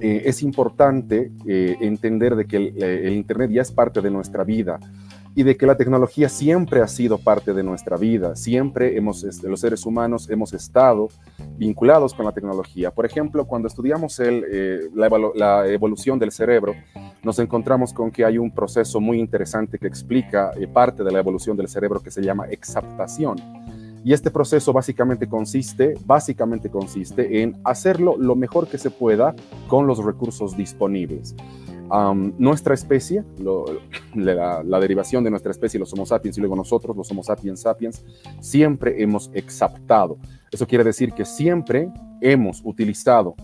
eh, es importante eh, entender de que el, el, Internet ya es parte de nuestra vida y de que la tecnología siempre ha sido parte de nuestra vida. Siempre hemos, este, los seres humanos hemos estado vinculados con la tecnología. Por ejemplo, cuando estudiamos eh, la, evolución del cerebro, nos encontramos con que hay un proceso muy interesante que explica eh, parte de la evolución del cerebro que se llama exaptación. Y este proceso básicamente consiste, básicamente consiste en hacerlo lo mejor que se pueda con los recursos disponibles. Um, nuestra especie, la, derivación de nuestra especie, los Homo sapiens y luego nosotros, los Homo sapiens sapiens, siempre hemos exaptado. Eso quiere decir que siempre hemos utilizado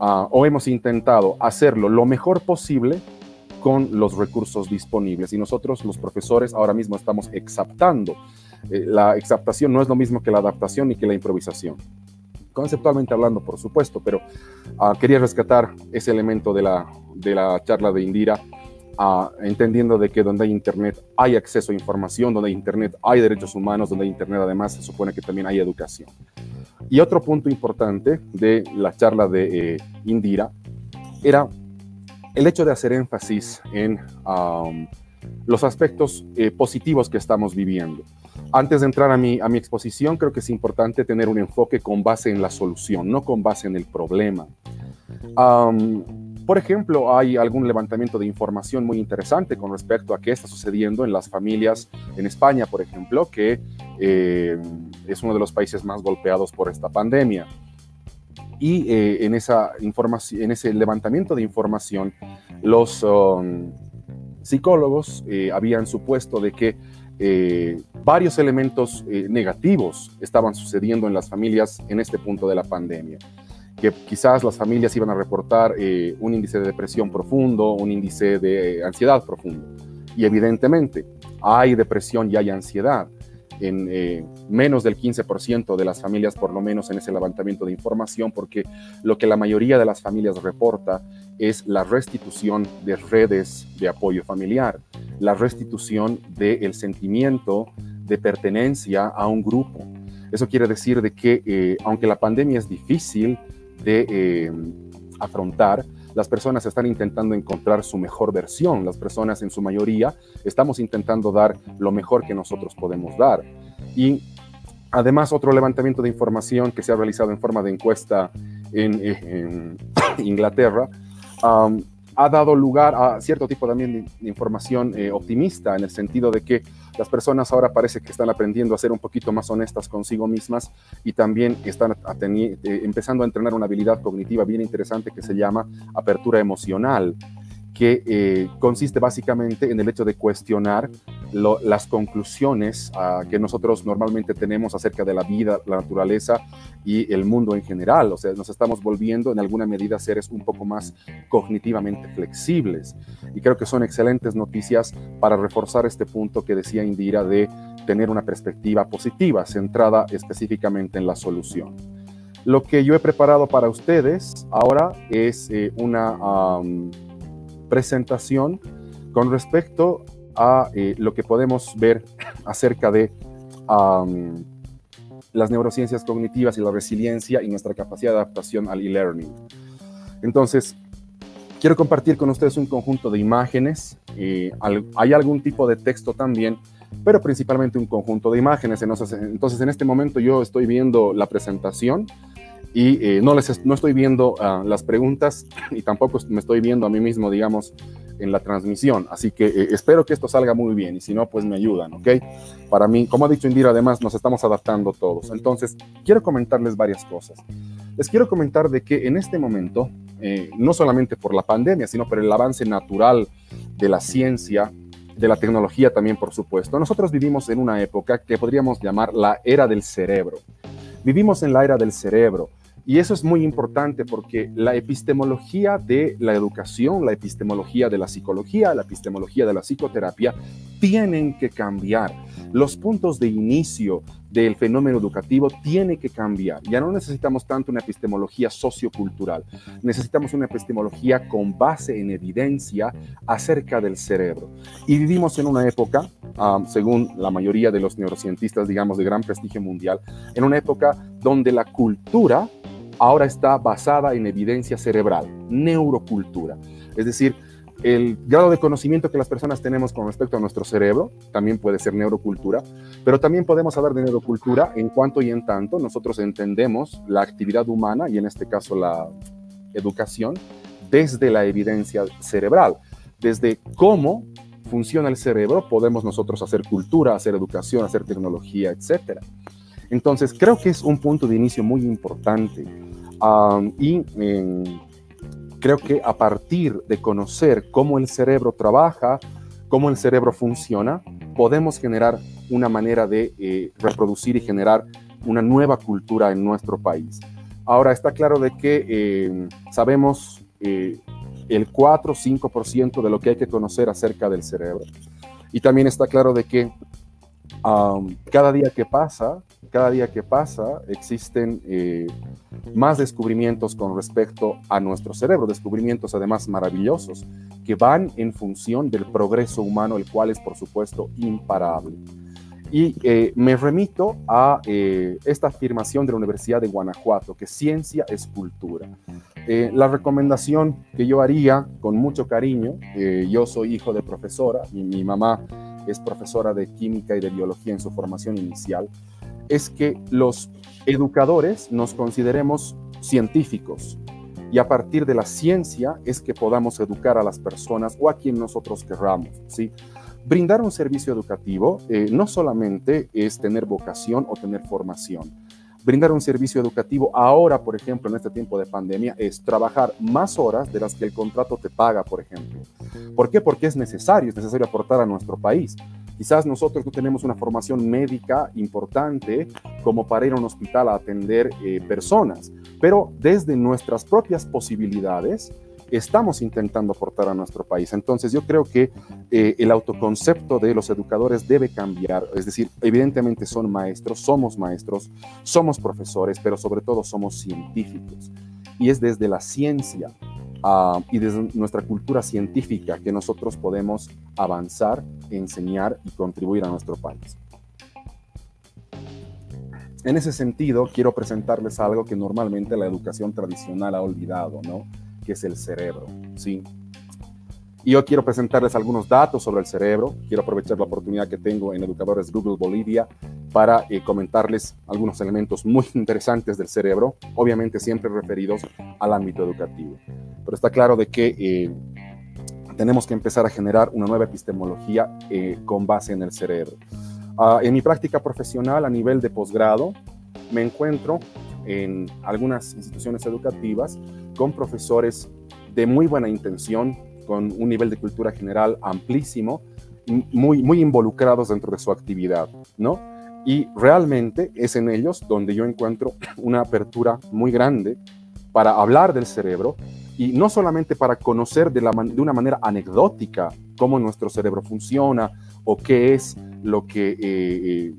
uh, o hemos intentado hacerlo lo mejor posible con los recursos disponibles. Y nosotros, los profesores, ahora mismo estamos exaptando. Eh, la exaptación no es lo mismo que la adaptación ni que la improvisación conceptualmente hablando, por supuesto, pero uh, quería rescatar ese elemento de la, de la charla de Indira, uh, entendiendo de que donde hay Internet hay acceso a información, donde hay Internet hay derechos humanos, donde hay Internet además se supone que también hay educación. Y otro punto importante de la charla de eh, Indira era el hecho de hacer énfasis en los aspectos eh, positivos que estamos viviendo. Antes de entrar a mi, a mi exposición, creo que es importante tener un enfoque con base en la solución, no con base en el problema. Por ejemplo, hay algún levantamiento de información muy interesante con respecto a qué está sucediendo en las familias en España, por ejemplo, que eh, es uno de los países más golpeados por esta pandemia. Y eh, en, esa en ese levantamiento de información, los um, psicólogos eh, habían supuesto de que varios elementos negativos estaban sucediendo en las familias en este punto de la pandemia que quizás las familias iban a reportar eh, un índice de depresión profundo, un índice de ansiedad profundo. Y evidentemente hay depresión y hay ansiedad en eh, menos del 15% de las familias, por lo menos en ese levantamiento de información, porque lo que la mayoría de las familias reporta es la restitución de redes de apoyo familiar, la restitución del sentimiento de pertenencia a un grupo. Eso quiere decir de que eh, aunque la pandemia es difícil, de eh, afrontar, las personas están intentando encontrar su mejor versión, las personas en su mayoría estamos intentando dar lo mejor que nosotros podemos dar. Y además otro levantamiento de información que se ha realizado en forma de encuesta en, [COUGHS] Inglaterra ha dado lugar a cierto tipo también de, información eh, optimista en el sentido de que las personas ahora parece que están aprendiendo a ser un poquito más honestas consigo mismas y también están eh, empezando a entrenar una habilidad cognitiva bien interesante que se llama apertura emocional que eh, consiste básicamente en el hecho de cuestionar las conclusiones ah, que nosotros normalmente tenemos acerca de la vida, la naturaleza y el mundo en general. O sea, nos estamos volviendo en alguna medida seres un poco más cognitivamente flexibles. Y creo que son excelentes noticias para reforzar este punto que decía Indira de tener una perspectiva positiva, centrada específicamente en la solución. Lo que yo he preparado para ustedes ahora es eh, una presentación con respecto a eh, lo que podemos ver acerca de las neurociencias cognitivas y la resiliencia y nuestra capacidad de adaptación al e-learning. Entonces, quiero compartir con ustedes un conjunto de imágenes. Eh, hay algún tipo de texto también, pero principalmente un conjunto de imágenes. Entonces, en este momento yo estoy viendo la presentación y eh, no, les, no estoy viendo ah, las preguntas y tampoco me estoy viendo a mí mismo, digamos, en la transmisión. Así que eh, espero que esto salga muy bien y si no, pues me ayudan, ¿ok? Para mí, como ha dicho Indira, además nos estamos adaptando todos. Entonces, quiero comentarles varias cosas. Les quiero comentar de que en este momento, eh, no solamente por la pandemia, sino por el avance natural de la ciencia, de la tecnología también, por supuesto, nosotros vivimos en una época que podríamos llamar la era del cerebro. Vivimos en la era del cerebro y eso es muy importante porque la epistemología de la educación, la epistemología de la psicología, la epistemología de la psicoterapia tienen que cambiar. Los puntos de inicio del fenómeno educativo tienen que cambiar. Ya no necesitamos tanto una epistemología sociocultural, necesitamos una epistemología con base en evidencia acerca del cerebro. Y vivimos en una época, ah, según la mayoría de los neurocientistas, digamos, de gran prestigio mundial, en una época donde la cultura ahora está basada en evidencia cerebral, neurocultura. Es decir, el grado de conocimiento que las personas tenemos con respecto a nuestro cerebro también puede ser neurocultura, pero también podemos hablar de neurocultura en cuanto y en tanto nosotros entendemos la actividad humana y en este caso la educación desde la evidencia cerebral, desde cómo funciona el cerebro, podemos nosotros hacer cultura, hacer educación, hacer tecnología, etc. Entonces, creo que es un punto de inicio muy importante y em, creo que a partir de conocer cómo el cerebro trabaja, cómo el cerebro funciona, podemos generar una manera de eh, reproducir y generar una nueva cultura en nuestro país. Ahora está claro de que em, sabemos eh, el 4 o 5% de lo que hay que conocer acerca del cerebro. Y también está claro de que cada día que pasa, cada día que pasa existen eh, más descubrimientos con respecto a nuestro cerebro, descubrimientos además maravillosos que van en función del progreso humano, el cual es por supuesto imparable. Y eh, me remito a eh, esta afirmación de la Universidad de Guanajuato, que ciencia es cultura. la recomendación que yo haría con mucho cariño, yo soy hijo de profesora y mi mamá es profesora de química y de biología en su formación inicial, es que los educadores nos consideremos científicos y a partir de la ciencia es que podamos educar a las personas o a quien nosotros querramos, ¿sí? Brindar un servicio educativo eh, no solamente es tener vocación o tener formación. Brindar un servicio educativo ahora, por ejemplo, en este tiempo de pandemia, es trabajar más horas de las que el contrato te paga, por ejemplo. ¿Por qué? Porque es necesario, es necesario aportar a nuestro país. Quizás nosotros no tenemos una formación médica importante como para ir a un hospital a atender eh, personas, pero desde nuestras propias posibilidades, estamos intentando aportar a nuestro país. Entonces yo creo que eh, el autoconcepto de los educadores debe cambiar. Es decir, evidentemente son maestros, somos maestros, somos profesores, pero sobre todo somos científicos. Y es desde la ciencia uh, y desde nuestra cultura científica que nosotros podemos avanzar, enseñar y contribuir a nuestro país. En ese sentido, quiero presentarles algo que normalmente la educación tradicional ha olvidado, ¿no? Que es el cerebro, ¿sí? Y yo quiero presentarles algunos datos sobre el cerebro. Quiero aprovechar la oportunidad que tengo en Educadores Google Bolivia para eh, comentarles algunos elementos muy [LAUGHS] interesantes del cerebro, obviamente siempre referidos al ámbito educativo. Pero está claro de que eh, tenemos que empezar a generar una nueva epistemología eh, con base en el cerebro. Ah, en mi práctica profesional a nivel de posgrado, me encuentro en algunas instituciones educativas con profesores de muy buena intención, con un nivel de cultura general amplísimo, muy, muy involucrados dentro de su actividad, ¿no? Y realmente es en ellos donde yo encuentro [CLEARS THROAT] una apertura muy grande para hablar del cerebro y no solamente para conocer de, una manera anecdótica cómo nuestro cerebro funciona o qué es lo que, eh, eh,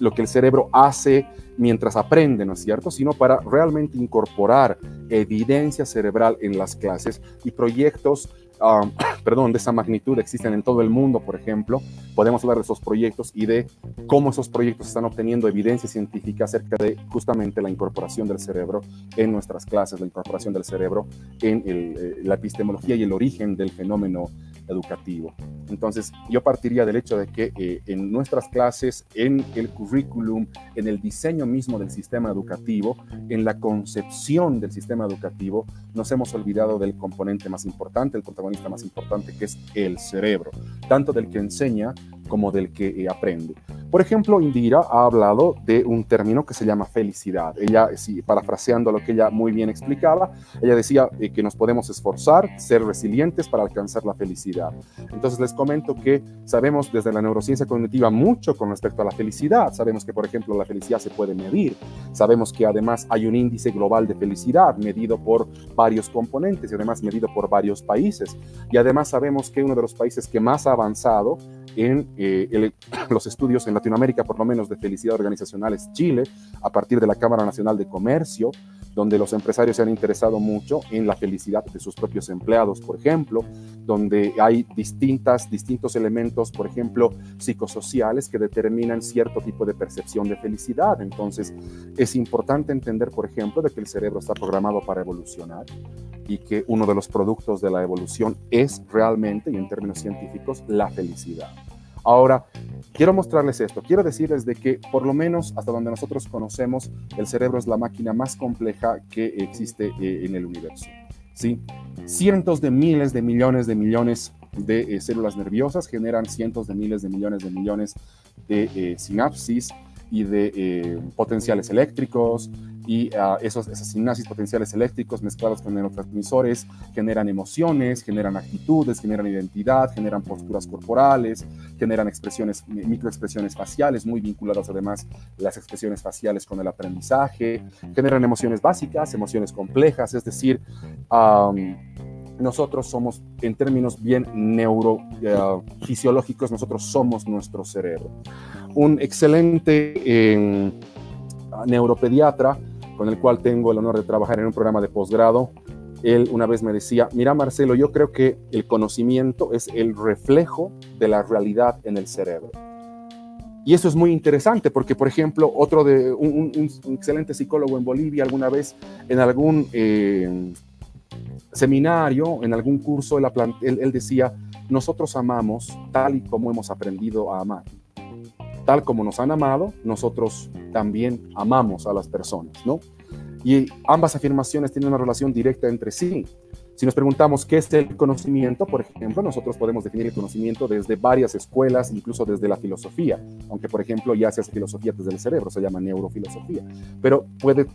lo que el cerebro hace mientras aprende, ¿no es cierto? Sino para realmente incorporar evidencia cerebral en las clases y proyectos [COUGHS] perdón, de esa magnitud existen en todo el mundo, por ejemplo. Podemos hablar de esos proyectos y de cómo esos proyectos están obteniendo evidencia científica acerca de justamente la incorporación del cerebro en nuestras clases, la incorporación del cerebro en eh, la epistemología y el origen del fenómeno educativo. Entonces, yo partiría del hecho de que eh, en nuestras clases, en el currículum, en el diseño mismo del sistema educativo, en la concepción del sistema educativo, nos hemos olvidado del componente más importante, el protagonista más importante, que es el cerebro, tanto del que enseña como del que eh, aprende. Por ejemplo, Indira ha hablado de un término que se llama felicidad. Ella, sí, parafraseando lo que ella muy bien explicaba, ella decía eh, que nos podemos esforzar, ser resilientes para alcanzar la felicidad. Entonces les comento que sabemos desde la neurociencia cognitiva mucho con respecto a la felicidad. Sabemos que, por ejemplo, la felicidad se puede medir. Sabemos que además hay un índice global de felicidad medido por varios componentes y además medido por varios países. Y además sabemos que uno de los países que más ha avanzado en eh, [CLEARS THROAT] los estudios en Latinoamérica, por lo menos de felicidad organizacional, es Chile, a partir de la Cámara Nacional de Comercio, donde los empresarios se han interesado mucho en la felicidad de sus propios empleados, por ejemplo, donde hay distintas, distintos elementos, por ejemplo, psicosociales que determinan cierto tipo de percepción de felicidad. Entonces, es importante entender, por ejemplo, de que el cerebro está programado para evolucionar y que uno de los productos de la evolución es realmente, y en términos científicos, la felicidad. Ahora, quiero mostrarles esto. Quiero decirles de que, por lo menos hasta donde nosotros conocemos, el cerebro es la máquina más compleja que existe eh, en el universo. ¿sí? Cientos de miles de millones de millones de eh, células nerviosas generan cientos de miles de millones de millones de eh, sinapsis y de potenciales eléctricos, y uh, esos, esas sinapsis potenciales eléctricos mezclados con neurotransmisores generan emociones, generan actitudes, generan identidad, generan posturas corporales, generan expresiones, microexpresiones faciales muy vinculadas además las expresiones faciales con el aprendizaje, generan emociones básicas, emociones complejas, es decir, nosotros somos, en términos bien neurofisiológicos, nosotros somos nuestro cerebro. Un excelente eh, neuropediatra con el cual tengo el honor de trabajar en un programa de posgrado, él una vez me decía, mira Marcelo, yo creo que el conocimiento es el reflejo de la realidad en el cerebro. Y eso es muy interesante porque, por ejemplo, otro de un, excelente psicólogo en Bolivia alguna vez en algún eh, seminario, en algún curso, él decía, nosotros amamos tal y como hemos aprendido a amar tal como nos han amado, nosotros también amamos a las personas, ¿no? Y ambas afirmaciones tienen una relación directa entre sí. Si nos preguntamos qué es el conocimiento, por ejemplo, nosotros podemos definir el conocimiento desde varias escuelas, incluso desde la filosofía, aunque por ejemplo ya se hace filosofía desde el cerebro, se llama neurofilosofía, pero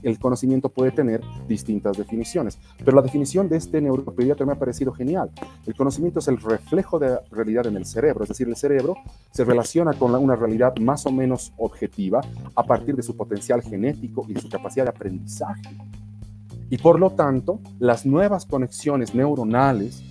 el conocimiento puede tener distintas definiciones. Pero la definición de este neuropediatra me ha parecido genial. El conocimiento es el reflejo de la realidad en el cerebro, es decir, el cerebro se relaciona con una realidad más o menos objetiva a partir de su potencial genético y su capacidad de aprendizaje. Y por lo tanto, las nuevas conexiones neuronales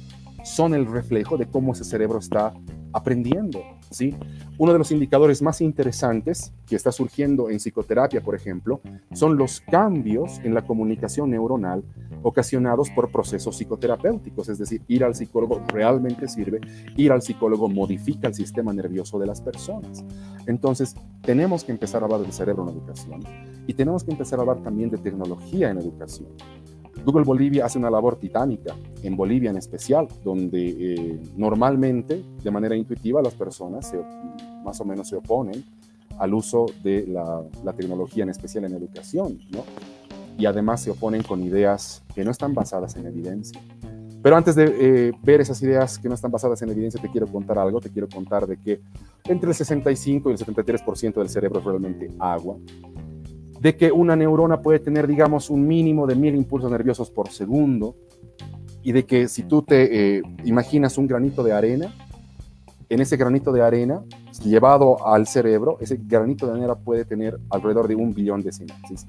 son el reflejo de cómo ese cerebro está aprendiendo. ¿Sí? Uno de los indicadores más interesantes que está surgiendo en psicoterapia, por ejemplo, son los cambios en la comunicación neuronal ocasionados por procesos psicoterapéuticos, es decir, ir al psicólogo realmente sirve, ir al psicólogo modifica el sistema nervioso de las personas. Entonces, tenemos que empezar a hablar del cerebro en educación y tenemos que empezar a hablar también de tecnología en educación. Google Bolivia hace una labor titánica, en Bolivia en especial, donde eh, normalmente, de manera intuitiva, las personas más o menos se oponen al uso de la, tecnología, en especial en educación, ¿no? Y además se oponen con ideas que no están basadas en evidencia. Pero antes de eh, ver esas ideas que no están basadas en evidencia, te quiero contar algo. Te quiero contar de que entre el 65 y el 73% del cerebro es realmente agua de que una neurona puede tener, digamos, un mínimo de mil impulsos nerviosos por segundo, y de que si tú te eh, imaginas un granito de arena, en ese granito de arena, llevado al cerebro, ese granito de arena puede tener alrededor de un billón de sinapsis.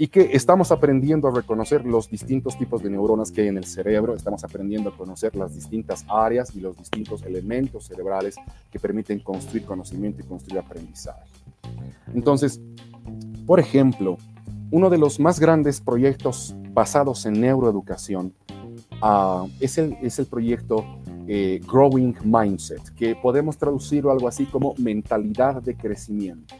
Y que estamos aprendiendo a reconocer los distintos tipos de neuronas que hay en el cerebro, estamos aprendiendo a conocer las distintas áreas y los distintos elementos cerebrales que permiten construir conocimiento y construir aprendizaje. Entonces, por ejemplo, uno de los más grandes proyectos basados en neuroeducación ah, es, el, es, el, proyecto eh, Growing Mindset, que podemos traducirlo algo así como mentalidad de crecimiento.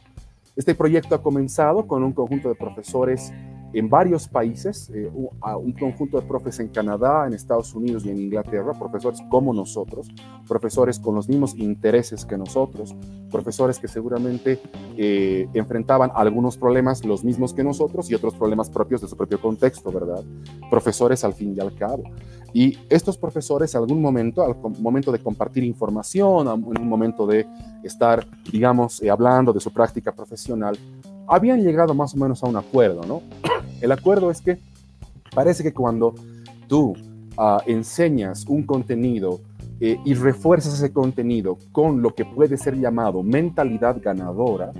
Este proyecto ha comenzado con un conjunto de profesores en varios países, eh, un conjunto de profes en Canadá, en Estados Unidos y en Inglaterra, profesores como nosotros, profesores con los mismos intereses que nosotros, profesores que seguramente eh, enfrentaban algunos problemas los mismos que nosotros y otros problemas propios de su propio contexto, ¿verdad? Profesores al fin y al cabo. Y estos profesores, algún momento, al momento de compartir información, en un momento de estar, digamos, eh, hablando de su práctica profesional, habían llegado más o menos a un acuerdo, ¿no? [COUGHS] El acuerdo es que parece que cuando tú ah, enseñas un contenido eh, y refuerzas ese contenido con lo que puede ser llamado mentalidad ganadora,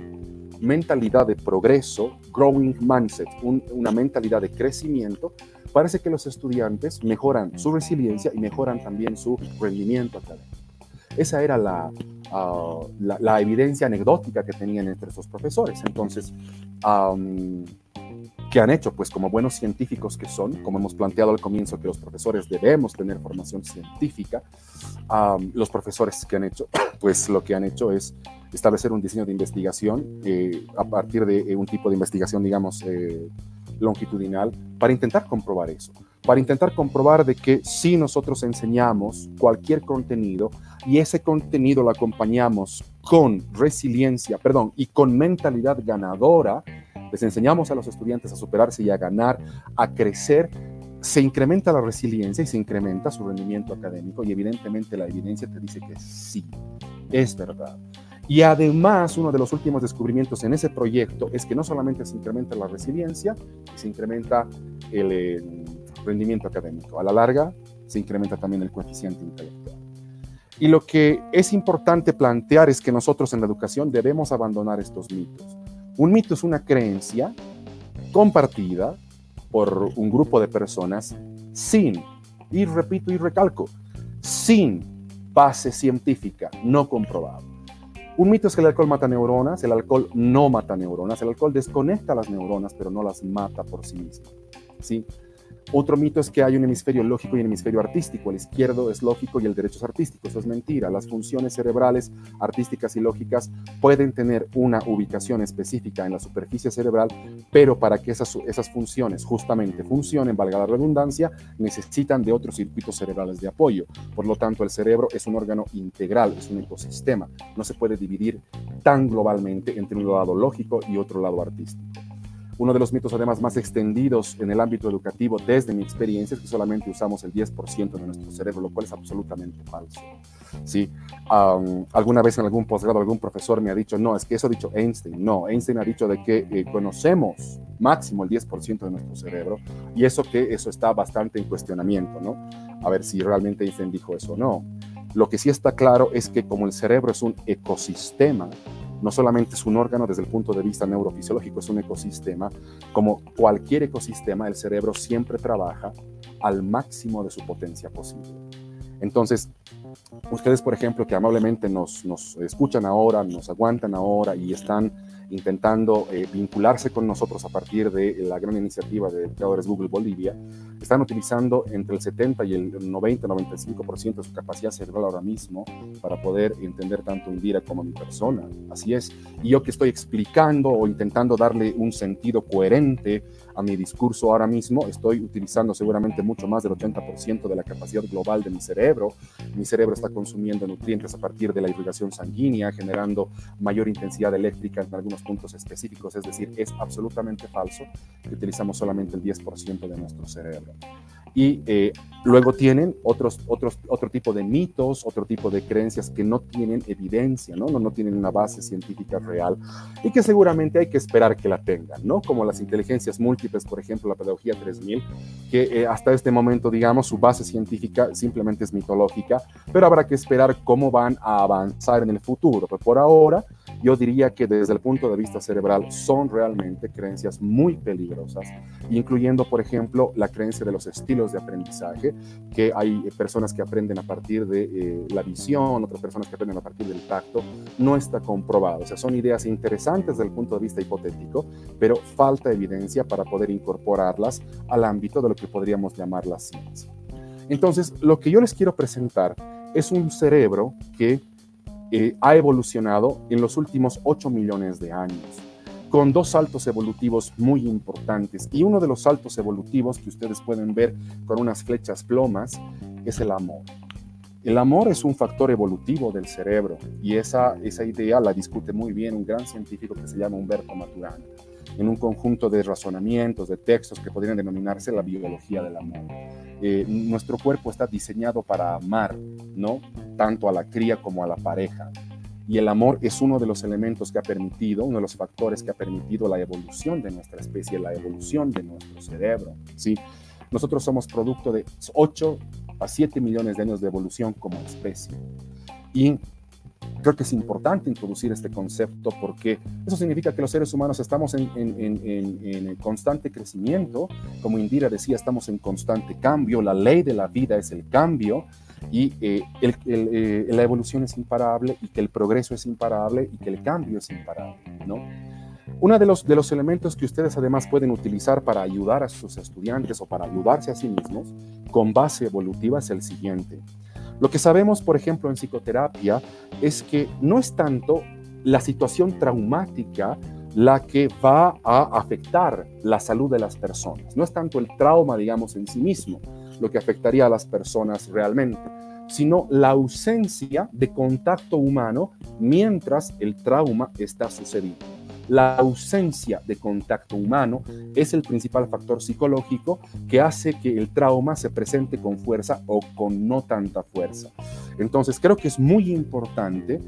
mentalidad de progreso, growing mindset, una mentalidad de crecimiento, parece que los estudiantes mejoran su resiliencia y mejoran también su rendimiento académico. Esa era la, ah, la, evidencia anecdótica que tenían entre esos profesores. Entonces, ¿qué han hecho? Pues como buenos científicos que son, como hemos planteado al comienzo que los profesores debemos tener formación científica, los profesores que han hecho, [COUGHS] pues lo que han hecho es establecer un diseño de investigación eh, a partir de eh, un tipo de investigación, digamos, eh, longitudinal, para intentar comprobar eso para intentar comprobar de que si nosotros enseñamos cualquier contenido y ese contenido lo acompañamos con resiliencia, perdón, y con mentalidad ganadora, les enseñamos a los estudiantes a superarse y a ganar, a crecer, se incrementa la resiliencia y se incrementa su rendimiento académico y evidentemente la evidencia te dice que sí, es verdad. Y además, uno de los últimos descubrimientos en ese proyecto es que no solamente se incrementa la resiliencia, se incrementa el, rendimiento académico. A la larga, se incrementa también el coeficiente intelectual. Y lo que es importante plantear es que nosotros en la educación debemos abandonar estos mitos. Un mito es una creencia compartida por un grupo de personas sin, y repito y recalco, sin base científica no comprobada. Un mito es que el alcohol mata neuronas, el alcohol no mata neuronas, el alcohol desconecta las neuronas, pero no las mata por sí mismo. ¿sí? Otro mito es que hay un hemisferio lógico y un hemisferio artístico. El izquierdo es lógico y el derecho es artístico. Eso es mentira. Las funciones cerebrales artísticas y lógicas pueden tener una ubicación específica en la superficie cerebral, pero para que esas, funciones justamente funcionen, valga la redundancia, necesitan de otros circuitos cerebrales de apoyo. Por lo tanto, el cerebro es un órgano integral, es un ecosistema. No se puede dividir tan globalmente entre un lado lógico y otro lado artístico. Uno de los mitos además más extendidos en el ámbito educativo desde mi experiencia es que solamente usamos el 10% de nuestro cerebro, lo cual es absolutamente falso. ¿sí? alguna vez en algún posgrado algún profesor me ha dicho, no, es que eso ha dicho Einstein. No, Einstein ha dicho de que eh, conocemos máximo el 10% de nuestro cerebro y eso que eso está bastante en cuestionamiento, ¿no? A ver si realmente Einstein dijo eso o no. Lo que sí está claro es que como el cerebro es un ecosistema, no solamente es un órgano desde el punto de vista neurofisiológico, es un ecosistema. Como cualquier ecosistema, el cerebro siempre trabaja al máximo de su potencia posible. Entonces, ustedes, por ejemplo, que amablemente nos, nos escuchan ahora, nos aguantan ahora y están intentando eh, vincularse con nosotros a partir de la gran iniciativa de creadores Google Bolivia, están utilizando entre el 70 y el 90-95% de su capacidad cerebral ahora mismo para poder entender tanto Indira como mi persona. Así es. Y yo que estoy explicando o intentando darle un sentido coherente a mi discurso ahora mismo, estoy utilizando seguramente mucho más del 80% de la capacidad global de mi cerebro. Mi cerebro está consumiendo nutrientes a partir de la irrigación sanguínea, generando mayor intensidad eléctrica en algunos puntos específicos, es decir, es absolutamente falso que utilizamos solamente el 10% de nuestro cerebro y eh, luego tienen otros, otros, otro tipo de mitos, otro tipo de creencias que no tienen evidencia, ¿no? No, no tienen una base científica real y que seguramente hay que esperar que la tengan, ¿no? Como las inteligencias múltiples, por ejemplo, la pedagogía 3000, que eh, hasta este momento, digamos, su base científica simplemente es mitológica, pero habrá que esperar cómo van a avanzar en el futuro. Pero por ahora, yo diría que desde el punto de vista cerebral son realmente creencias muy peligrosas, incluyendo, por ejemplo, la creencia de los estilos de aprendizaje, que hay personas que aprenden a partir de eh, la visión, otras personas que aprenden a partir del tacto, no está comprobado. O sea, son ideas interesantes desde el punto de vista hipotético, pero falta evidencia para poder incorporarlas al ámbito de lo que podríamos llamar la ciencia. Entonces, lo que yo les quiero presentar es un cerebro que eh, ha evolucionado en los últimos 8 millones de años, con dos saltos evolutivos muy importantes. Y uno de los saltos evolutivos que ustedes pueden ver con unas flechas plomas es el amor. El amor es un factor evolutivo del cerebro y esa, esa idea la discute muy bien un gran científico que se llama Humberto Maturana en un conjunto de razonamientos, de textos que podrían denominarse la biología del amor. Eh, nuestro cuerpo está diseñado para amar, ¿no? Tanto a la cría como a la pareja. Y el amor es uno de los elementos que ha permitido, uno de los factores que ha permitido la evolución de nuestra especie, la evolución de nuestro cerebro, ¿sí? Nosotros somos producto de 8 a 7 millones de años de evolución como especie. Y Creo que es importante introducir este concepto porque eso significa que los seres humanos estamos en, en, constante crecimiento. Como Indira decía, estamos en constante cambio. La ley de la vida es el cambio y eh, eh, la evolución es imparable y que el progreso es imparable y que el cambio es imparable, ¿no? Uno de los, de los elementos que ustedes además pueden utilizar para ayudar a sus estudiantes o para ayudarse a sí mismos con base evolutiva es el siguiente. Lo que sabemos, por ejemplo, en psicoterapia es que no es tanto la situación traumática la que va a afectar la salud de las personas. No es tanto el trauma, digamos, en sí mismo lo que afectaría a las personas realmente, sino la ausencia de contacto humano mientras el trauma está sucediendo. La ausencia de contacto humano es el principal factor psicológico que hace que el trauma se presente con fuerza o con no tanta fuerza. Entonces creo que es muy importante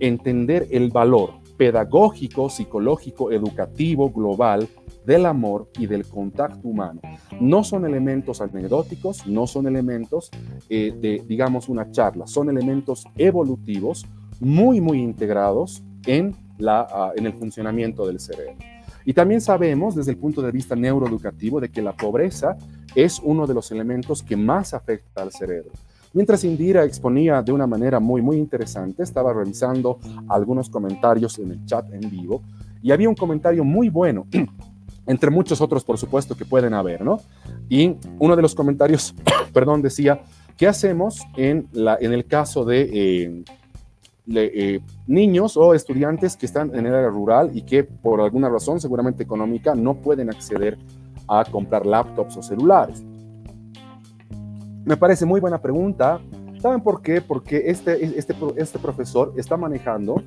entender el valor pedagógico, psicológico, educativo, global del amor y del contacto humano. No son elementos anecdóticos, no son elementos eh, de, digamos, una charla, son elementos evolutivos muy, muy integrados en la, en el funcionamiento del cerebro. Y también sabemos desde el punto de vista neuroeducativo de que la pobreza es uno de los elementos que más afecta al cerebro. Mientras Indira exponía de una manera muy, muy interesante, estaba revisando algunos comentarios en el chat en vivo y había un comentario muy bueno, [CLEARS THROAT] entre muchos otros, por supuesto, que pueden haber, ¿no? Y uno de los comentarios, [COUGHS] perdón, decía, ¿qué hacemos en, la, en el caso de... Eh, eh, niños o estudiantes que están en el área rural y que por alguna razón, seguramente económica, no pueden acceder a comprar laptops o celulares. Me parece muy buena pregunta. ¿Saben por qué? Porque este, este, este profesor está manejando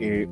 eh,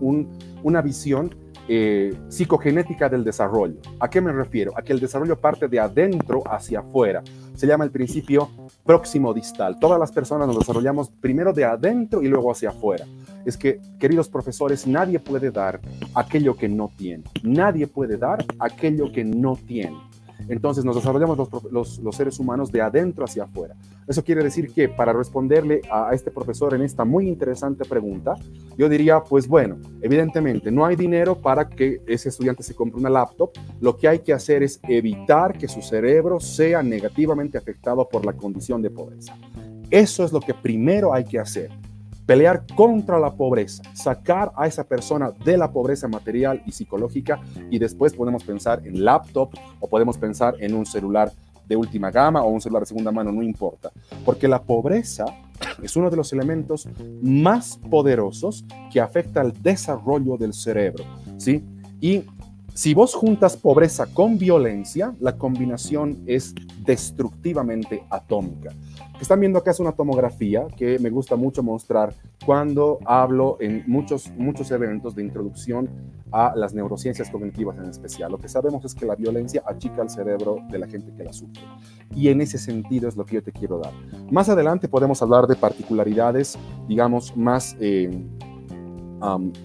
una visión eh, psicogenética del desarrollo. ¿A qué me refiero? A que el desarrollo parte de adentro hacia afuera. Se llama el principio próximo distal. Todas las personas nos desarrollamos primero de adentro y luego hacia afuera. Es que, queridos profesores, nadie puede dar aquello que no tiene. Nadie puede dar aquello que no tiene. Entonces nos desarrollamos los, seres humanos de adentro hacia afuera. Eso quiere decir que para responderle a, este profesor en esta muy interesante pregunta, yo diría, pues bueno, evidentemente no hay dinero para que ese estudiante se compre una laptop. Lo que hay que hacer es evitar que su cerebro sea negativamente afectado por la condición de pobreza. Eso es lo que primero hay que hacer pelear contra la pobreza, sacar a esa persona de la pobreza material y psicológica y después podemos pensar en laptop o podemos pensar en un celular de última gama o un celular de segunda mano, no importa, porque la pobreza es uno de los elementos más poderosos que afecta al desarrollo del cerebro, ¿sí? Y si vos juntas pobreza con violencia, la combinación es destructivamente atómica. Están viendo acá es una tomografía que me gusta mucho mostrar cuando hablo en muchos, muchos eventos de introducción a las neurociencias cognitivas en especial. Lo que sabemos es que la violencia achica el cerebro de la gente que la sufre. Y en ese sentido es lo que yo te quiero dar. Más adelante podemos hablar de particularidades, digamos, más... Eh,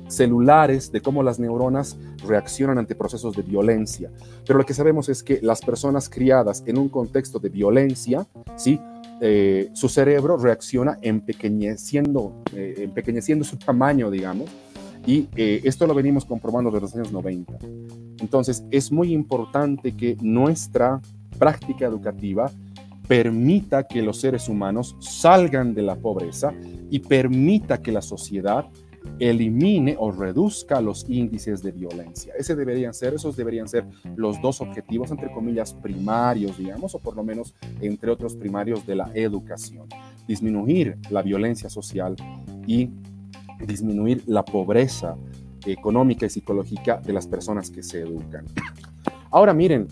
celulares de cómo las neuronas reaccionan ante procesos de violencia. Pero lo que sabemos es que las personas criadas en un contexto de violencia, ¿sí? Eh, su cerebro reacciona empequeñeciendo, eh, empequeñeciendo su tamaño, digamos, y eh, esto lo venimos comprobando desde los años 90. Entonces, es muy importante que nuestra práctica educativa permita que los seres humanos salgan de la pobreza y permita que la sociedad elimine o reduzca los índices de violencia. Ese deberían ser, esos deberían ser los dos objetivos, entre comillas, primarios, digamos, o por lo menos entre otros primarios de la educación. Disminuir la violencia social y disminuir la pobreza económica y psicológica de las personas que se educan. Ahora miren,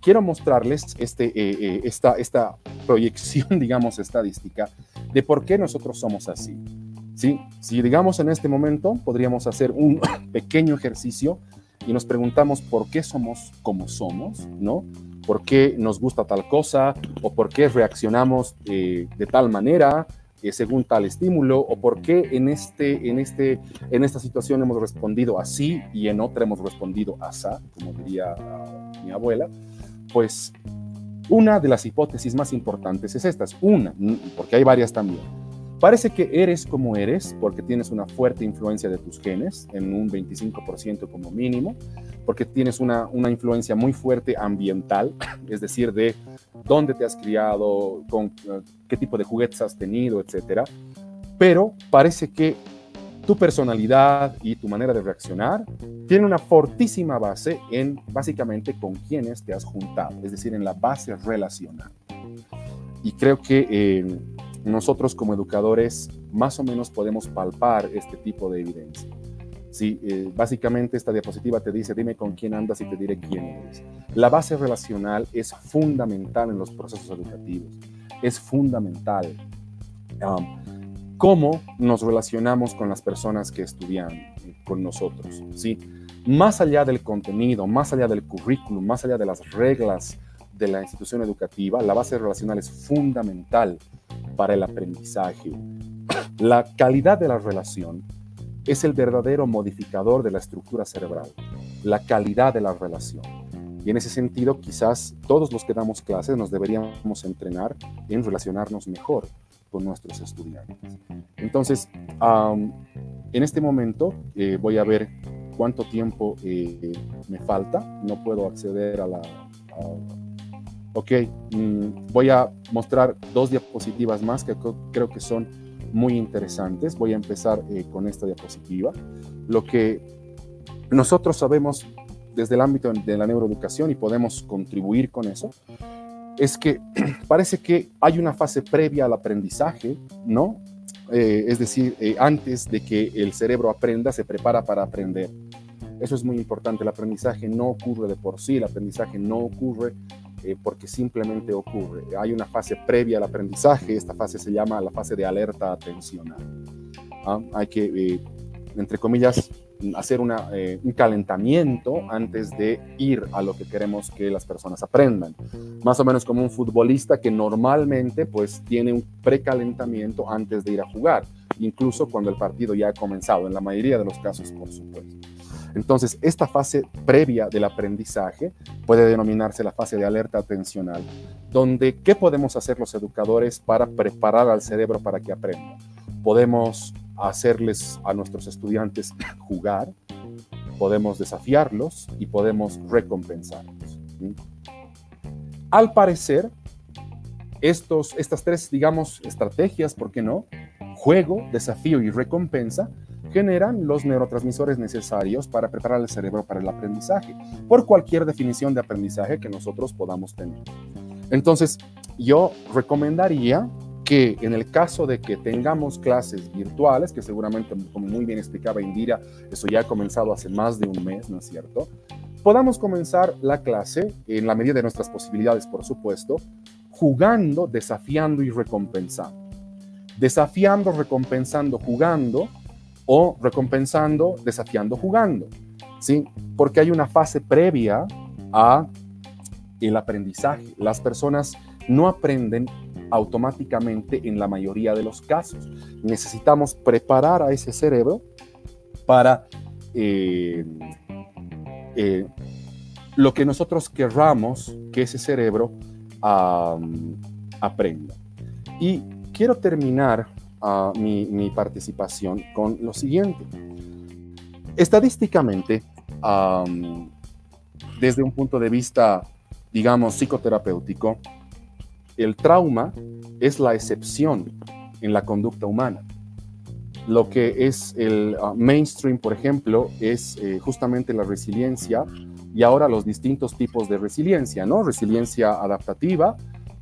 quiero mostrarles este, eh, eh, esta, esta proyección, [LAUGHS] digamos, estadística de por qué nosotros somos así. Si digamos en este momento podríamos hacer un [COUGHS] pequeño ejercicio y nos preguntamos por qué somos como somos, ¿no? ¿Por qué nos gusta tal cosa? ¿O por qué reaccionamos eh, de tal manera? Eh, según tal estímulo o por qué en, este, en, este, en esta situación hemos respondido así y en otra hemos respondido asá, como diría mi abuela, pues una de las hipótesis más importantes es esta, una, porque hay varias también Parece que eres como eres porque tienes una fuerte influencia de tus genes, en un 25% como mínimo, porque tienes una, una influencia muy fuerte ambiental, es decir, de dónde te has criado, con eh, qué tipo de juguetes has tenido, etc. Pero parece que tu personalidad y tu manera de reaccionar tiene una fortísima base en básicamente con quienes te has juntado, es decir, en la base relacional. Y creo que eh, nosotros como educadores más o menos podemos palpar este tipo de evidencia. Sí, eh, básicamente esta diapositiva te dice, dime con quién andas y te diré quién eres. La base relacional es fundamental en los procesos educativos, es fundamental. Um, cómo nos relacionamos con las personas que estudian con nosotros, ¿sí? Más allá del contenido, más allá del currículum, más allá de las reglas de la institución educativa, la base relacional es fundamental para el aprendizaje. La calidad de la relación es el verdadero modificador de la estructura cerebral, la calidad de la relación. Y en ese sentido, quizás todos los que damos clases nos deberíamos entrenar en relacionarnos mejor con nuestros estudiantes. Entonces, en este momento eh, voy a ver cuánto tiempo eh, me falta. No puedo acceder a la... Ok, mm, voy a mostrar dos diapositivas más que creo que son muy interesantes. Voy a empezar eh, con esta diapositiva. Lo que nosotros sabemos desde el ámbito de la neuroeducación y podemos contribuir con eso, es que [CLEARS THROAT] parece que hay una fase previa al aprendizaje, ¿no? Eh, es decir, eh, antes de que el cerebro aprenda, se prepara para aprender. Eso es muy importante. El aprendizaje no ocurre de por sí, el aprendizaje no ocurre eh, porque simplemente ocurre. Hay una fase previa al aprendizaje, esta fase se llama la fase de alerta atencional. ¿ah? Hay que, eh, entre comillas, hacer una, eh, un calentamiento antes de ir a lo que queremos que las personas aprendan. Más o menos como un futbolista que normalmente pues tiene un precalentamiento antes de ir a jugar, incluso cuando el partido ya ha comenzado, en la mayoría de los casos, por supuesto. Entonces, esta fase previa del aprendizaje puede denominarse la fase de alerta atencional, donde ¿qué podemos hacer los educadores para preparar al cerebro para que aprenda? Podemos hacerles a nuestros estudiantes jugar, podemos desafiarlos y podemos recompensarlos. Al parecer, estos, estas tres, digamos, estrategias, ¿por qué no? Juego, desafío y recompensa, generan los neurotransmisores necesarios para preparar el cerebro para el aprendizaje, por cualquier definición de aprendizaje que nosotros podamos tener. Entonces, yo recomendaría que en el caso de que tengamos clases virtuales, que seguramente, como muy bien explicaba Indira, eso ya ha comenzado hace más de un mes, ¿no es cierto? Podamos comenzar la clase, en la medida de nuestras posibilidades, por supuesto, jugando, desafiando y recompensando. Desafiando, recompensando, jugando, o recompensando, desafiando, jugando. ¿sí? Porque hay una fase previa a el aprendizaje. Las personas no aprenden automáticamente en la mayoría de los casos. Necesitamos preparar a ese cerebro para eh, eh, lo que nosotros querramos que ese cerebro aprenda. Y quiero terminar mi, participación con lo siguiente. Estadísticamente, desde un punto de vista, digamos, psicoterapéutico, el trauma es la excepción en la conducta humana. Lo que es el uh, mainstream, por ejemplo, es eh, justamente la resiliencia y ahora los distintos tipos de resiliencia, ¿no? Resiliencia adaptativa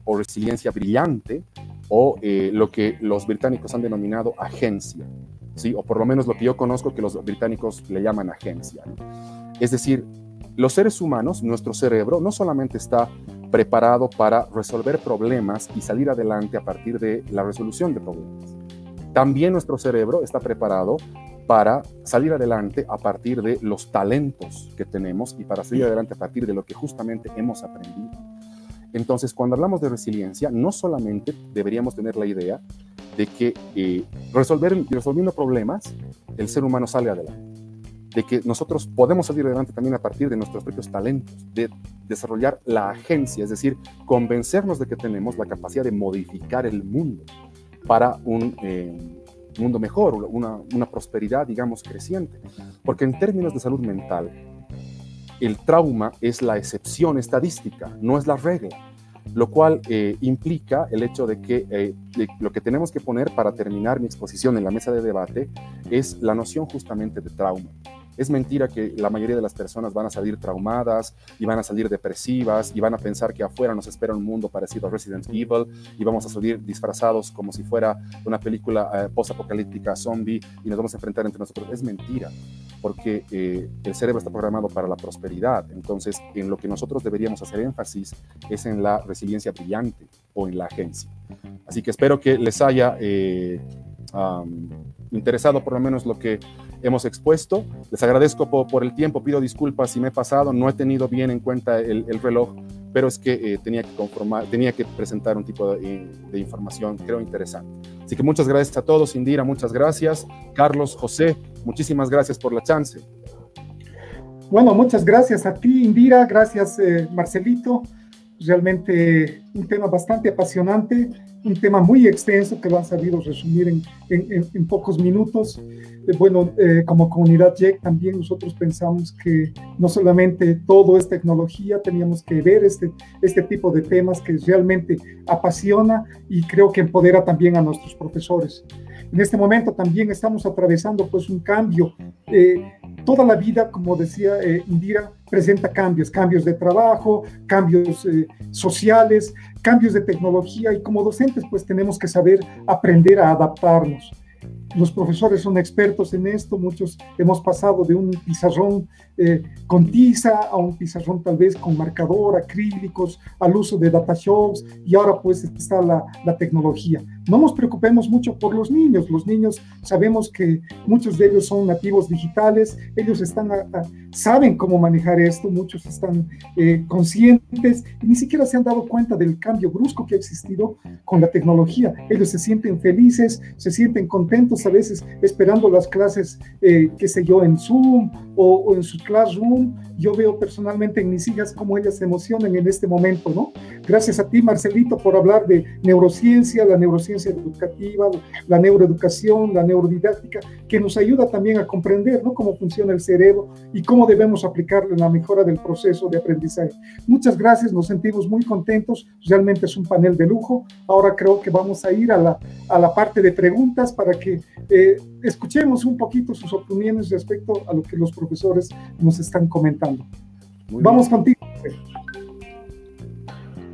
o resiliencia brillante o eh, lo que los británicos han denominado agencia, ¿sí? O por lo menos lo que yo conozco que los británicos le llaman agencia. Es decir, los seres humanos, nuestro cerebro, no solamente está preparado para resolver problemas y salir adelante a partir de la resolución de problemas. También nuestro cerebro está preparado para salir adelante a partir de los talentos que tenemos y para salir adelante a partir de lo que justamente hemos aprendido. Entonces, cuando hablamos de resiliencia, no solamente deberíamos tener la idea de que eh, resolver, resolviendo problemas, el ser humano sale adelante de que nosotros podemos salir adelante también a partir de nuestros propios talentos, de desarrollar la agencia, es decir, convencernos de que tenemos la capacidad de modificar el mundo para un eh, mundo mejor, una, una prosperidad, digamos, creciente. Porque en términos de salud mental, el trauma es la excepción estadística, no es la regla lo cual eh, implica el hecho de que eh, lo que tenemos que poner para terminar mi exposición en la mesa de debate es la noción justamente de trauma. Es mentira que la mayoría de las personas van a salir traumadas y van a salir depresivas y van a pensar que afuera nos espera un mundo parecido a Resident Evil y vamos a salir disfrazados como si fuera una película eh, post-apocalíptica zombie y nos vamos a enfrentar entre nosotros. Es mentira, porque eh, el cerebro está programado para la prosperidad. Entonces, en lo que nosotros deberíamos hacer énfasis es en la resiliencia brillante o en la agencia. Así que espero que les haya eh, interesado por lo menos lo que hemos expuesto. Les agradezco por, el tiempo, pido disculpas si me he pasado, no he tenido bien en cuenta el, reloj, pero es que eh, tenía, que conformar, tenía que presentar un tipo de, de, información, creo, interesante. Así que muchas gracias a todos, Indira, muchas gracias. Carlos, José, muchísimas gracias por la chance. Bueno, muchas gracias a ti, Indira, gracias, eh, Marcelito. Realmente un tema bastante apasionante un tema muy extenso que lo han sabido resumir en, en, pocos minutos. Eh, bueno, eh, como comunidad JEC también nosotros pensamos que no solamente todo es tecnología, teníamos que ver este, este tipo de temas que realmente apasiona y creo que empodera también a nuestros profesores. En este momento también estamos atravesando pues un cambio. Eh, toda la vida, como decía Indira, presenta cambios, cambios de trabajo, cambios sociales, cambios de tecnología y como docentes pues tenemos que saber aprender a adaptarnos. Los profesores son expertos en esto, muchos hemos pasado de un pizarrón eh, con tiza a un pizarrón tal vez con marcador, acrílicos, al uso de data shows y ahora pues está la, la tecnología. No nos preocupemos mucho por los niños. Los niños sabemos que muchos de ellos son nativos digitales, ellos están saben cómo manejar esto, muchos están eh, conscientes y ni siquiera se han dado cuenta del cambio brusco que ha existido con la tecnología. Ellos se sienten felices, se sienten contentos a veces esperando las clases, eh, qué sé yo, en Zoom o, o en su Classroom. Yo veo personalmente en mis hijas cómo ellas se emocionan en este momento, ¿no? Gracias a ti, Marcelito, por hablar de neurociencia, la neurociencia educativa, la neuroeducación, la neurodidáctica, que nos ayuda también a comprender, ¿no? Cómo funciona el cerebro y cómo debemos aplicarlo en la mejora del proceso de aprendizaje. Muchas gracias, nos sentimos muy contentos, realmente es un panel de lujo. Ahora creo que vamos a ir a la, a la parte de preguntas para que eh, escuchemos un poquito sus opiniones respecto a lo que los profesores nos están comentando. Vamos contigo.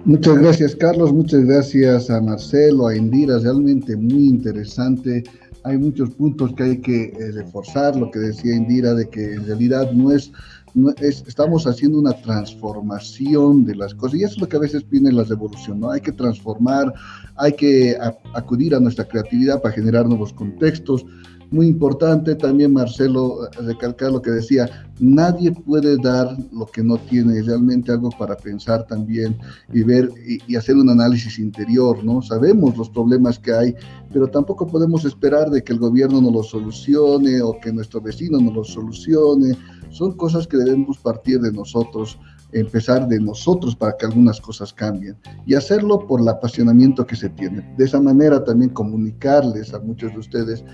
Muchas gracias, Carlos. Muchas gracias a Marcelo, a Indira. Realmente muy interesante. Hay muchos puntos que hay que eh, reforzar. Lo que decía Indira, de que en realidad no es, no es, estamos haciendo una transformación de las cosas. Y eso es lo que a veces viene la revolución, ¿no? Hay que transformar, hay que acudir a nuestra creatividad para generar nuevos contextos muy importante también, Marcelo, recalcar lo que decía, nadie puede dar lo que no tiene, realmente algo para pensar también y ver y, hacer un análisis interior, ¿no? Sabemos los problemas que hay, pero tampoco podemos esperar de que el gobierno nos los solucione o que nuestro vecino nos los solucione. Son cosas que debemos partir de nosotros empezar de nosotros para que algunas cosas cambien y hacerlo por el apasionamiento que se tiene. De esa manera también comunicarles a muchos de ustedes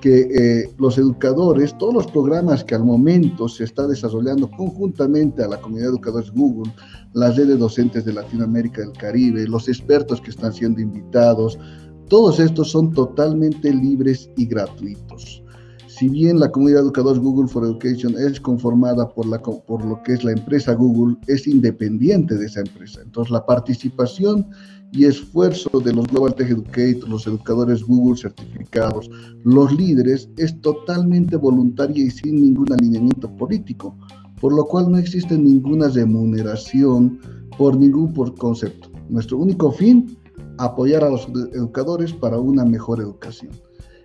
que eh, los educadores, todos los programas que al momento se está desarrollando conjuntamente a la comunidad de educadores Google, la red de docentes de Latinoamérica del Caribe, los expertos que están siendo invitados, todos estos son totalmente libres y gratuitos. Si bien la comunidad de educadores Google for Education es conformada por, por lo que es la empresa Google, es independiente de esa empresa. Entonces la participación y esfuerzo de los Global Tech Educators, los educadores Google certificados, los líderes, es totalmente voluntaria y sin ningún alineamiento político, por lo cual no existe ninguna remuneración por ningún por concepto. Nuestro único fin, apoyar a los educadores para una mejor educación.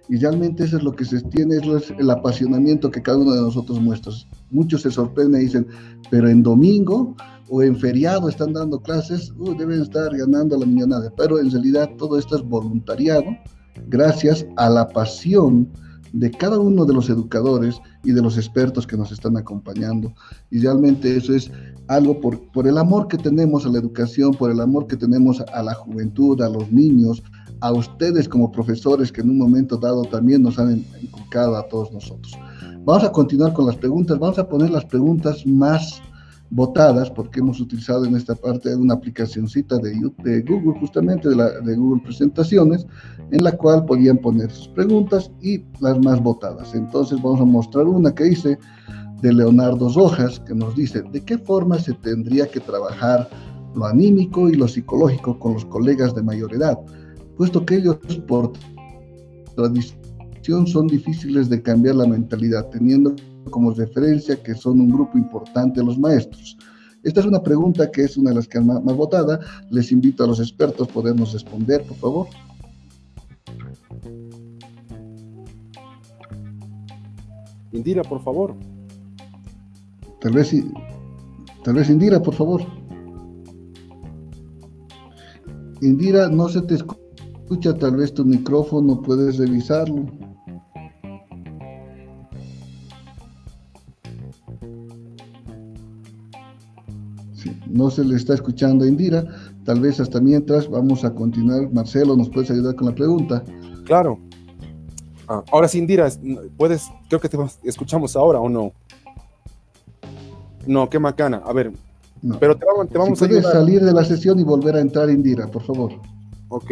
Y realmente eso es lo que se tiene, es el apasionamiento que cada uno de nosotros muestra. Muchos se sorprenden y dicen, pero en domingo o en feriado están dando clases, uh, deben estar ganando la millonada. Pero en realidad todo esto es voluntariado gracias a la pasión de cada uno de los educadores y de los expertos que nos están acompañando. Y realmente eso es algo por, por el amor que tenemos a la educación, por el amor que tenemos a la juventud, a los niños, a ustedes como profesores que en un momento dado también nos han inculcado a todos nosotros. Vamos a continuar con las preguntas, vamos a poner las preguntas más votadas, porque hemos utilizado en esta parte una aplicacióncita de, de Google, justamente de, la, de Google Presentaciones, en la cual podían poner sus preguntas y las más votadas. Entonces vamos a mostrar una que hice de Leonardo Rojas, que nos dice, ¿de qué forma se tendría que trabajar lo anímico y lo psicológico con los colegas de mayor edad? Puesto que ellos por tradición son difíciles de cambiar la mentalidad, teniendo como referencia que son un grupo importante los maestros. Esta es una pregunta que es una de las que más, más votada. Les invito a los expertos a podernos responder, por favor. Indira, por favor. Tal vez, tal vez Indira, por favor. Indira, no se te escucha tal vez tu micrófono, puedes revisarlo. No se le está escuchando a Indira. Tal vez hasta mientras vamos a continuar. Marcelo, ¿nos puedes ayudar con la pregunta? Claro. Ah, ahora sí, Indira, puedes, creo que te escuchamos ahora o no. No, qué macana. A ver, pero te vamos, te vamos a ayudar. salir de la sesión y volver a entrar, Indira, por favor. Ok.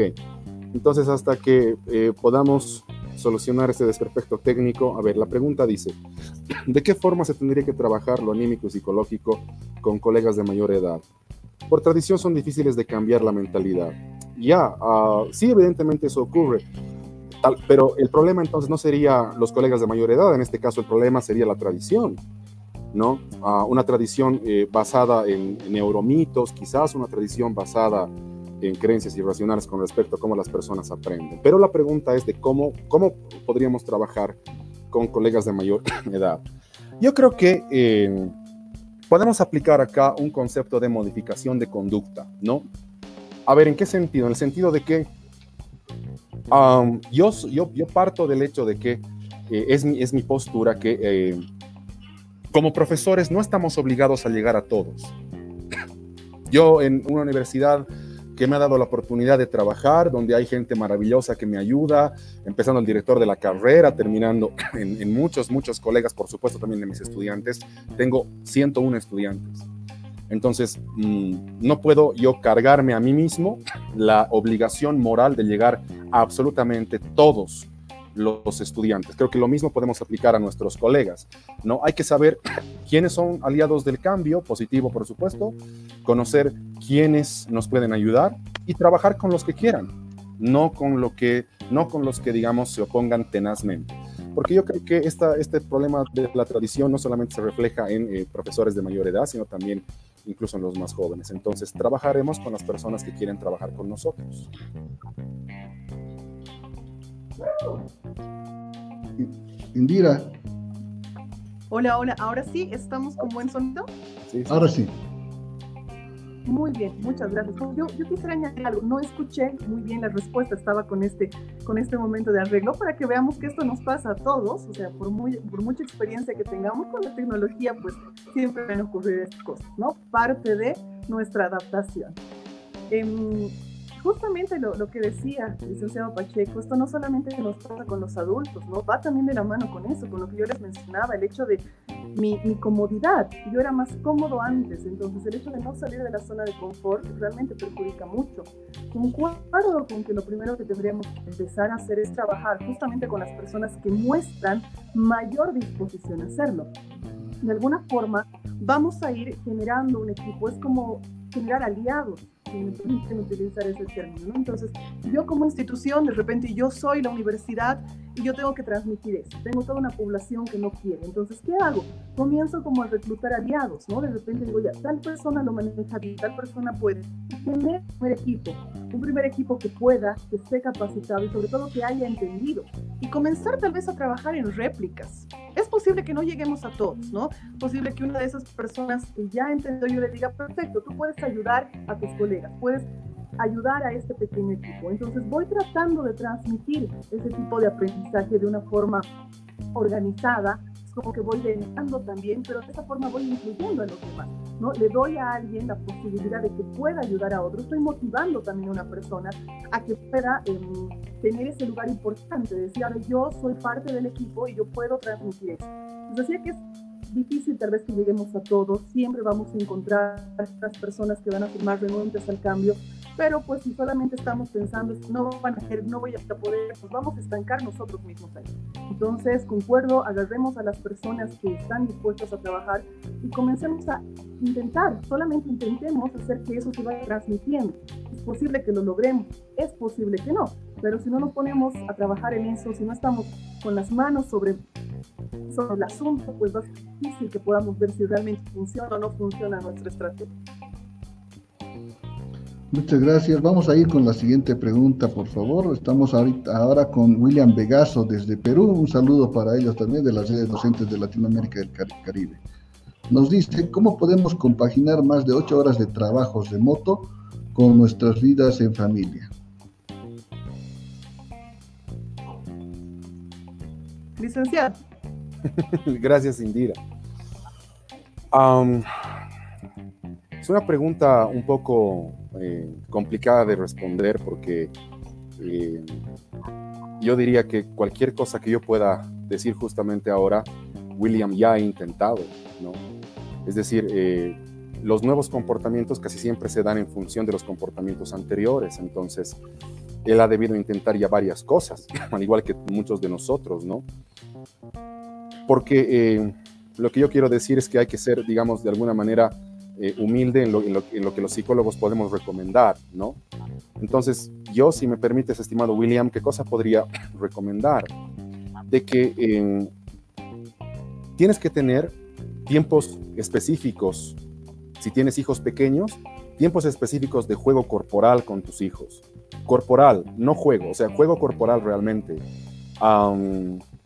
Entonces, hasta que eh, podamos solucionar este desperfecto técnico, a ver, la pregunta dice, [CLEARS THROAT] ¿de qué forma se tendría que trabajar lo anímico y psicológico con colegas de mayor edad? Por tradición son difíciles de cambiar la mentalidad. Ya, uh, sí, evidentemente eso ocurre, pero el problema entonces no sería los colegas de mayor edad, en este caso el problema sería la tradición, ¿no? Uh, una tradición eh, basada en, en, neuromitos, quizás una tradición basada en creencias irracionales con respecto a cómo las personas aprenden. Pero la pregunta es de cómo, cómo podríamos trabajar con colegas de mayor [COUGHS] edad. Yo creo que eh, podemos aplicar acá un concepto de modificación de conducta, ¿no? A ver, ¿en qué sentido? En el sentido de que yo, yo, yo, parto del hecho de que eh, es, mi, es mi postura que eh, como profesores no estamos obligados a llegar a todos. [COUGHS] Yo en una universidad que me ha dado la oportunidad de trabajar, donde hay gente maravillosa que me ayuda, empezando el director de la carrera, terminando [CLEARS THROAT] en, muchos, muchos colegas, por supuesto también de mis estudiantes. Tengo 101 estudiantes. Entonces, mm, no puedo yo cargarme a mí mismo la obligación moral de llegar a absolutamente todos los estudiantes. Creo que lo mismo podemos aplicar a nuestros colegas. ¿no? Hay que saber quiénes son aliados del cambio, positivo por supuesto, conocer quiénes nos pueden ayudar y trabajar con los que quieran, no con, lo que, no con los que, digamos, se opongan tenazmente. Porque yo creo que esta, este problema de la tradición no solamente se refleja en eh, profesores de mayor edad, sino también incluso en los más jóvenes. Entonces, trabajaremos con las personas que quieren trabajar con nosotros. Indira. Hola, hola. Ahora sí, ¿estamos con buen sonido? Sí, Ahora sí. Muy bien, muchas gracias. Yo, yo, quisiera añadir algo. No escuché muy bien la respuesta, estaba con este, con este momento de arreglo para que veamos que esto nos pasa a todos. O sea, por, muy, por mucha experiencia que tengamos con la tecnología, pues siempre van a ocurrir estas cosas, ¿no? Parte de nuestra adaptación. Eh, justamente lo, lo, que decía licenciado Pacheco, esto no solamente nos pasa con los adultos, ¿no? Va también de la mano con eso, con lo que yo les mencionaba, el hecho de mi, mi, comodidad. Yo era más cómodo antes, entonces el hecho de no salir de la zona de confort realmente perjudica mucho. Concuerdo con que lo primero que tendríamos que empezar a hacer es trabajar justamente con las personas que muestran mayor disposición a hacerlo. De alguna forma, vamos a ir generando un equipo, es como generar aliados si me permiten utilizar ese término. ¿no? Entonces, yo como institución, de repente yo soy la universidad y yo tengo que transmitir eso. Tengo toda una población que no quiere. Entonces, ¿qué hago? Comienzo como a reclutar aliados, ¿no? De repente digo, ya, tal persona lo maneja bien, tal persona puede. Tener un primer equipo, un primer equipo que pueda, que esté capacitado y sobre todo que haya entendido. Y comenzar tal vez a trabajar en réplicas. Es posible que no lleguemos a todos, ¿no? Posible que una de esas personas que ya entendió yo le diga, perfecto, tú puedes ayudar a tus colegas, puedes ayudar a este pequeño equipo. Entonces voy tratando de transmitir ese tipo de aprendizaje de una forma organizada, es como que voy delegando también, pero de esa forma voy incluyendo a los demás, ¿no? Le doy a alguien la posibilidad de que pueda ayudar a otro, estoy motivando también a una persona a que pueda em, tener ese lugar importante, decir, ahora yo soy parte del equipo y yo puedo transmitir eso. Entonces decía que es difícil tal vez que lleguemos a todos, siempre vamos a encontrar a estas personas que van a más renuentes al cambio, pero pues si solamente estamos pensando, no van a no voy a poder, pues vamos a estancar nosotros mismos ahí. Entonces, concuerdo, agarremos a las personas que están dispuestas a trabajar y comencemos a intentar, solamente intentemos hacer que eso se vaya transmitiendo. Es posible que lo logremos, es posible que no, pero si no nos ponemos a trabajar en eso, si no estamos con las manos sobre sobre el asunto, pues va a ser difícil que podamos ver si realmente funciona o no funciona nuestra estrategia. Muchas gracias. Vamos a ir con la siguiente pregunta, por favor. Estamos ahorita, ahora con William Vegaso desde Perú. Un saludo para ellos también de las redes docentes de Latinoamérica y del Caribe. Nos dice, ¿cómo podemos compaginar más de ocho horas de trabajos de moto con nuestras vidas en familia? Licenciado. [LAUGHS] Gracias, Indira. es una pregunta un poco eh, complicada de responder porque eh, yo diría que cualquier cosa que yo pueda decir justamente ahora, William ya ha intentado, ¿no? Es decir, eh, los nuevos comportamientos casi siempre se dan en función de los comportamientos anteriores, entonces él ha debido intentar ya varias cosas, [LAUGHS] al igual que muchos de nosotros, ¿no? Porque lo que yo quiero decir es que hay que ser, digamos, de alguna manera eh, humilde en lo, que los psicólogos podemos recomendar, ¿no? Entonces, yo, si me permites, estimado William, ¿qué cosa podría recomendar? De que eh, tienes que tener tiempos específicos. Si tienes hijos pequeños, tiempos específicos de juego corporal con tus hijos. Corporal, no juego, o sea, juego corporal realmente.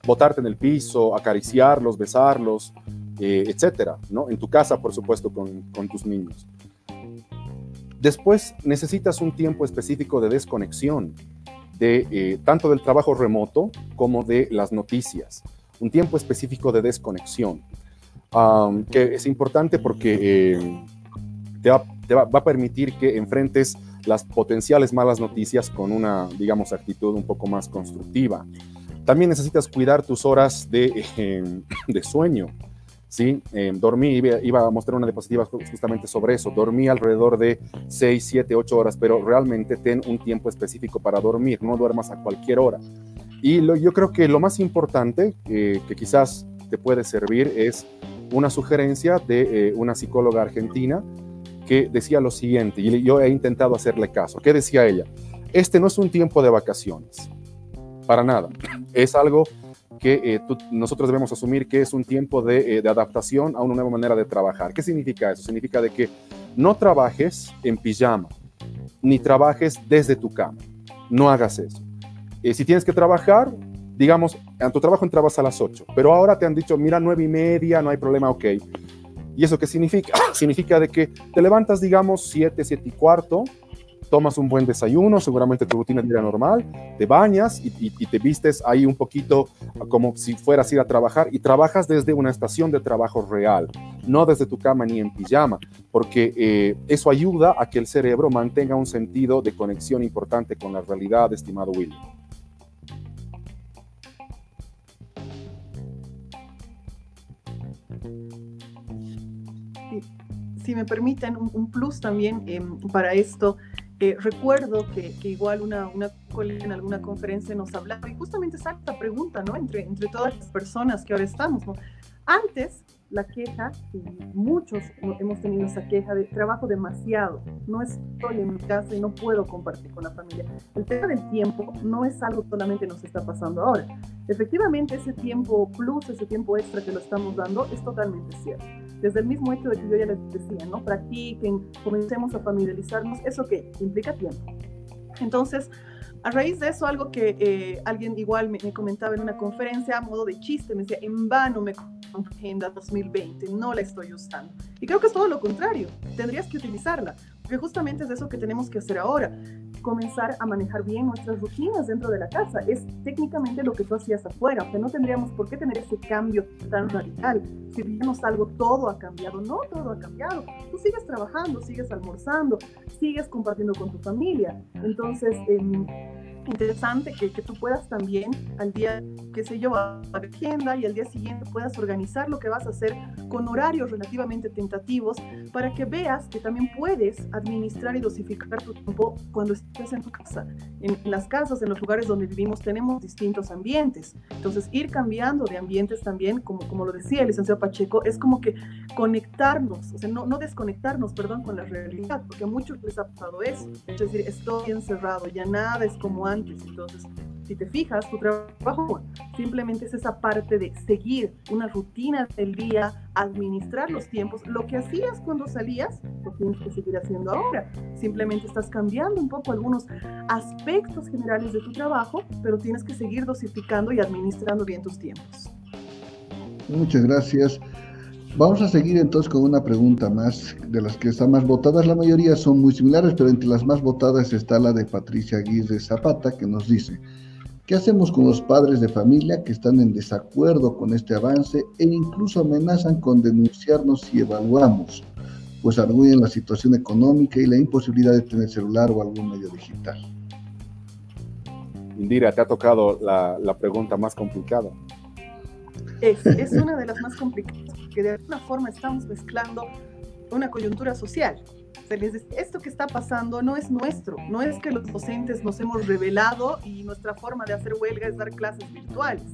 botarte en el piso, acariciarlos, besarlos, eh, etcétera, ¿no? En tu casa, por supuesto, con, tus niños. Después necesitas un tiempo específico de desconexión, de, eh, tanto del trabajo remoto como de las noticias, un tiempo específico de desconexión, que es importante porque eh, te, va, va, a permitir que enfrentes las potenciales malas noticias con una, digamos, actitud un poco más constructiva. También necesitas cuidar tus horas de, [LAUGHS] de sueño. ¿Sí? Eh, dormí, iba, a mostrar una diapositiva justamente sobre eso, dormí alrededor de 6, 7, 8 horas, pero realmente ten un tiempo específico para dormir, no duermas a cualquier hora. Y lo, yo creo que lo más importante que quizás te puede servir es una sugerencia de eh, una psicóloga argentina que decía lo siguiente, y yo he intentado hacerle caso. ¿Qué decía ella? Este no es un tiempo de vacaciones, para nada. Es algo que eh, nosotros debemos asumir que es un tiempo eh, de, adaptación a una nueva manera de trabajar. ¿Qué significa eso? Significa de que no trabajes en pijama, ni trabajes desde tu cama. No hagas eso. Eh, si tienes que trabajar, digamos, en tu trabajo entrabas a las 8, pero ahora te han dicho, mira, nueve y media, no hay problema, ok. ¿Y eso qué significa? [CLEARS THROAT] significa de que te levantas, digamos, 7, 7 y cuarto, tomas un buen desayuno, seguramente tu rutina día normal, te bañas y, te vistes ahí un poquito como si fueras a ir a trabajar y trabajas desde una estación de trabajo real, no desde tu cama ni en pijama, porque eh, eso ayuda a que el cerebro mantenga un sentido de conexión importante con la realidad, estimado William. si me permiten, un, plus también em, para esto eh, recuerdo que, igual una, una colega en alguna conferencia nos hablaba y justamente esa pregunta, ¿no? Entre, entre todas las personas que ahora estamos, ¿no? Antes, la queja, y muchos hemos tenido esa queja de trabajo demasiado, no estoy en mi casa y no puedo compartir con la familia. El tema del tiempo no es algo que solamente nos está pasando ahora. Efectivamente, ese tiempo plus, ese tiempo extra que lo estamos dando es totalmente cierto desde el mismo hecho de que yo ya les decía, ¿no? Practiquen, comencemos a familiarizarnos, ¿eso qué? Implica tiempo. Entonces, a raíz de eso, algo que eh, alguien igual me, comentaba en una conferencia a modo de chiste, me decía, en vano me Agenda 2020, no la estoy usando. Y creo que es todo lo contrario, tendrías que utilizarla, porque justamente es eso que tenemos que hacer ahora comenzar a manejar bien nuestras rutinas dentro de la casa. Es técnicamente lo que tú hacías afuera, o sea, no tendríamos por qué tener ese cambio tan radical. Si vemos algo, todo ha cambiado. No, todo ha cambiado. Tú sigues trabajando, sigues almorzando, sigues compartiendo con tu familia. Entonces, eh, interesante que, que, tú puedas también al día, qué sé yo, a la agenda y al día siguiente puedas organizar lo que vas a hacer con horarios relativamente tentativos para que veas que también puedes administrar y dosificar tu tiempo cuando estés en tu casa. En, las casas, en los lugares donde vivimos, tenemos distintos ambientes. Entonces, ir cambiando de ambientes también, como, como lo decía el licenciado Pacheco, es como que conectarnos, o sea, no, no desconectarnos, perdón, con la realidad, porque a muchos les ha pasado eso. Es decir, estoy encerrado, ya nada es como antes entonces, si te fijas, tu trabajo simplemente es esa parte de seguir una rutina del día, administrar los tiempos. Lo que hacías cuando salías, lo tienes que seguir haciendo ahora. Simplemente estás cambiando un poco algunos aspectos generales de tu trabajo, pero tienes que seguir dosificando y administrando bien tus tiempos. Muchas gracias. Vamos a seguir entonces con una pregunta más de las que están más votadas. La mayoría son muy similares, pero entre las más votadas está la de Patricia Aguirre Zapata, que nos dice, ¿qué hacemos con los padres de familia que están en desacuerdo con este avance e incluso amenazan con denunciarnos si evaluamos? Pues arguyen la situación económica y la imposibilidad de tener celular o algún medio digital. Indira, te ha tocado la, la pregunta más complicada. Es, es una de las más complicadas que de alguna forma estamos mezclando una coyuntura social. esto que está pasando no es nuestro, no es que los docentes nos hemos revelado y nuestra forma de hacer huelga es dar clases virtuales.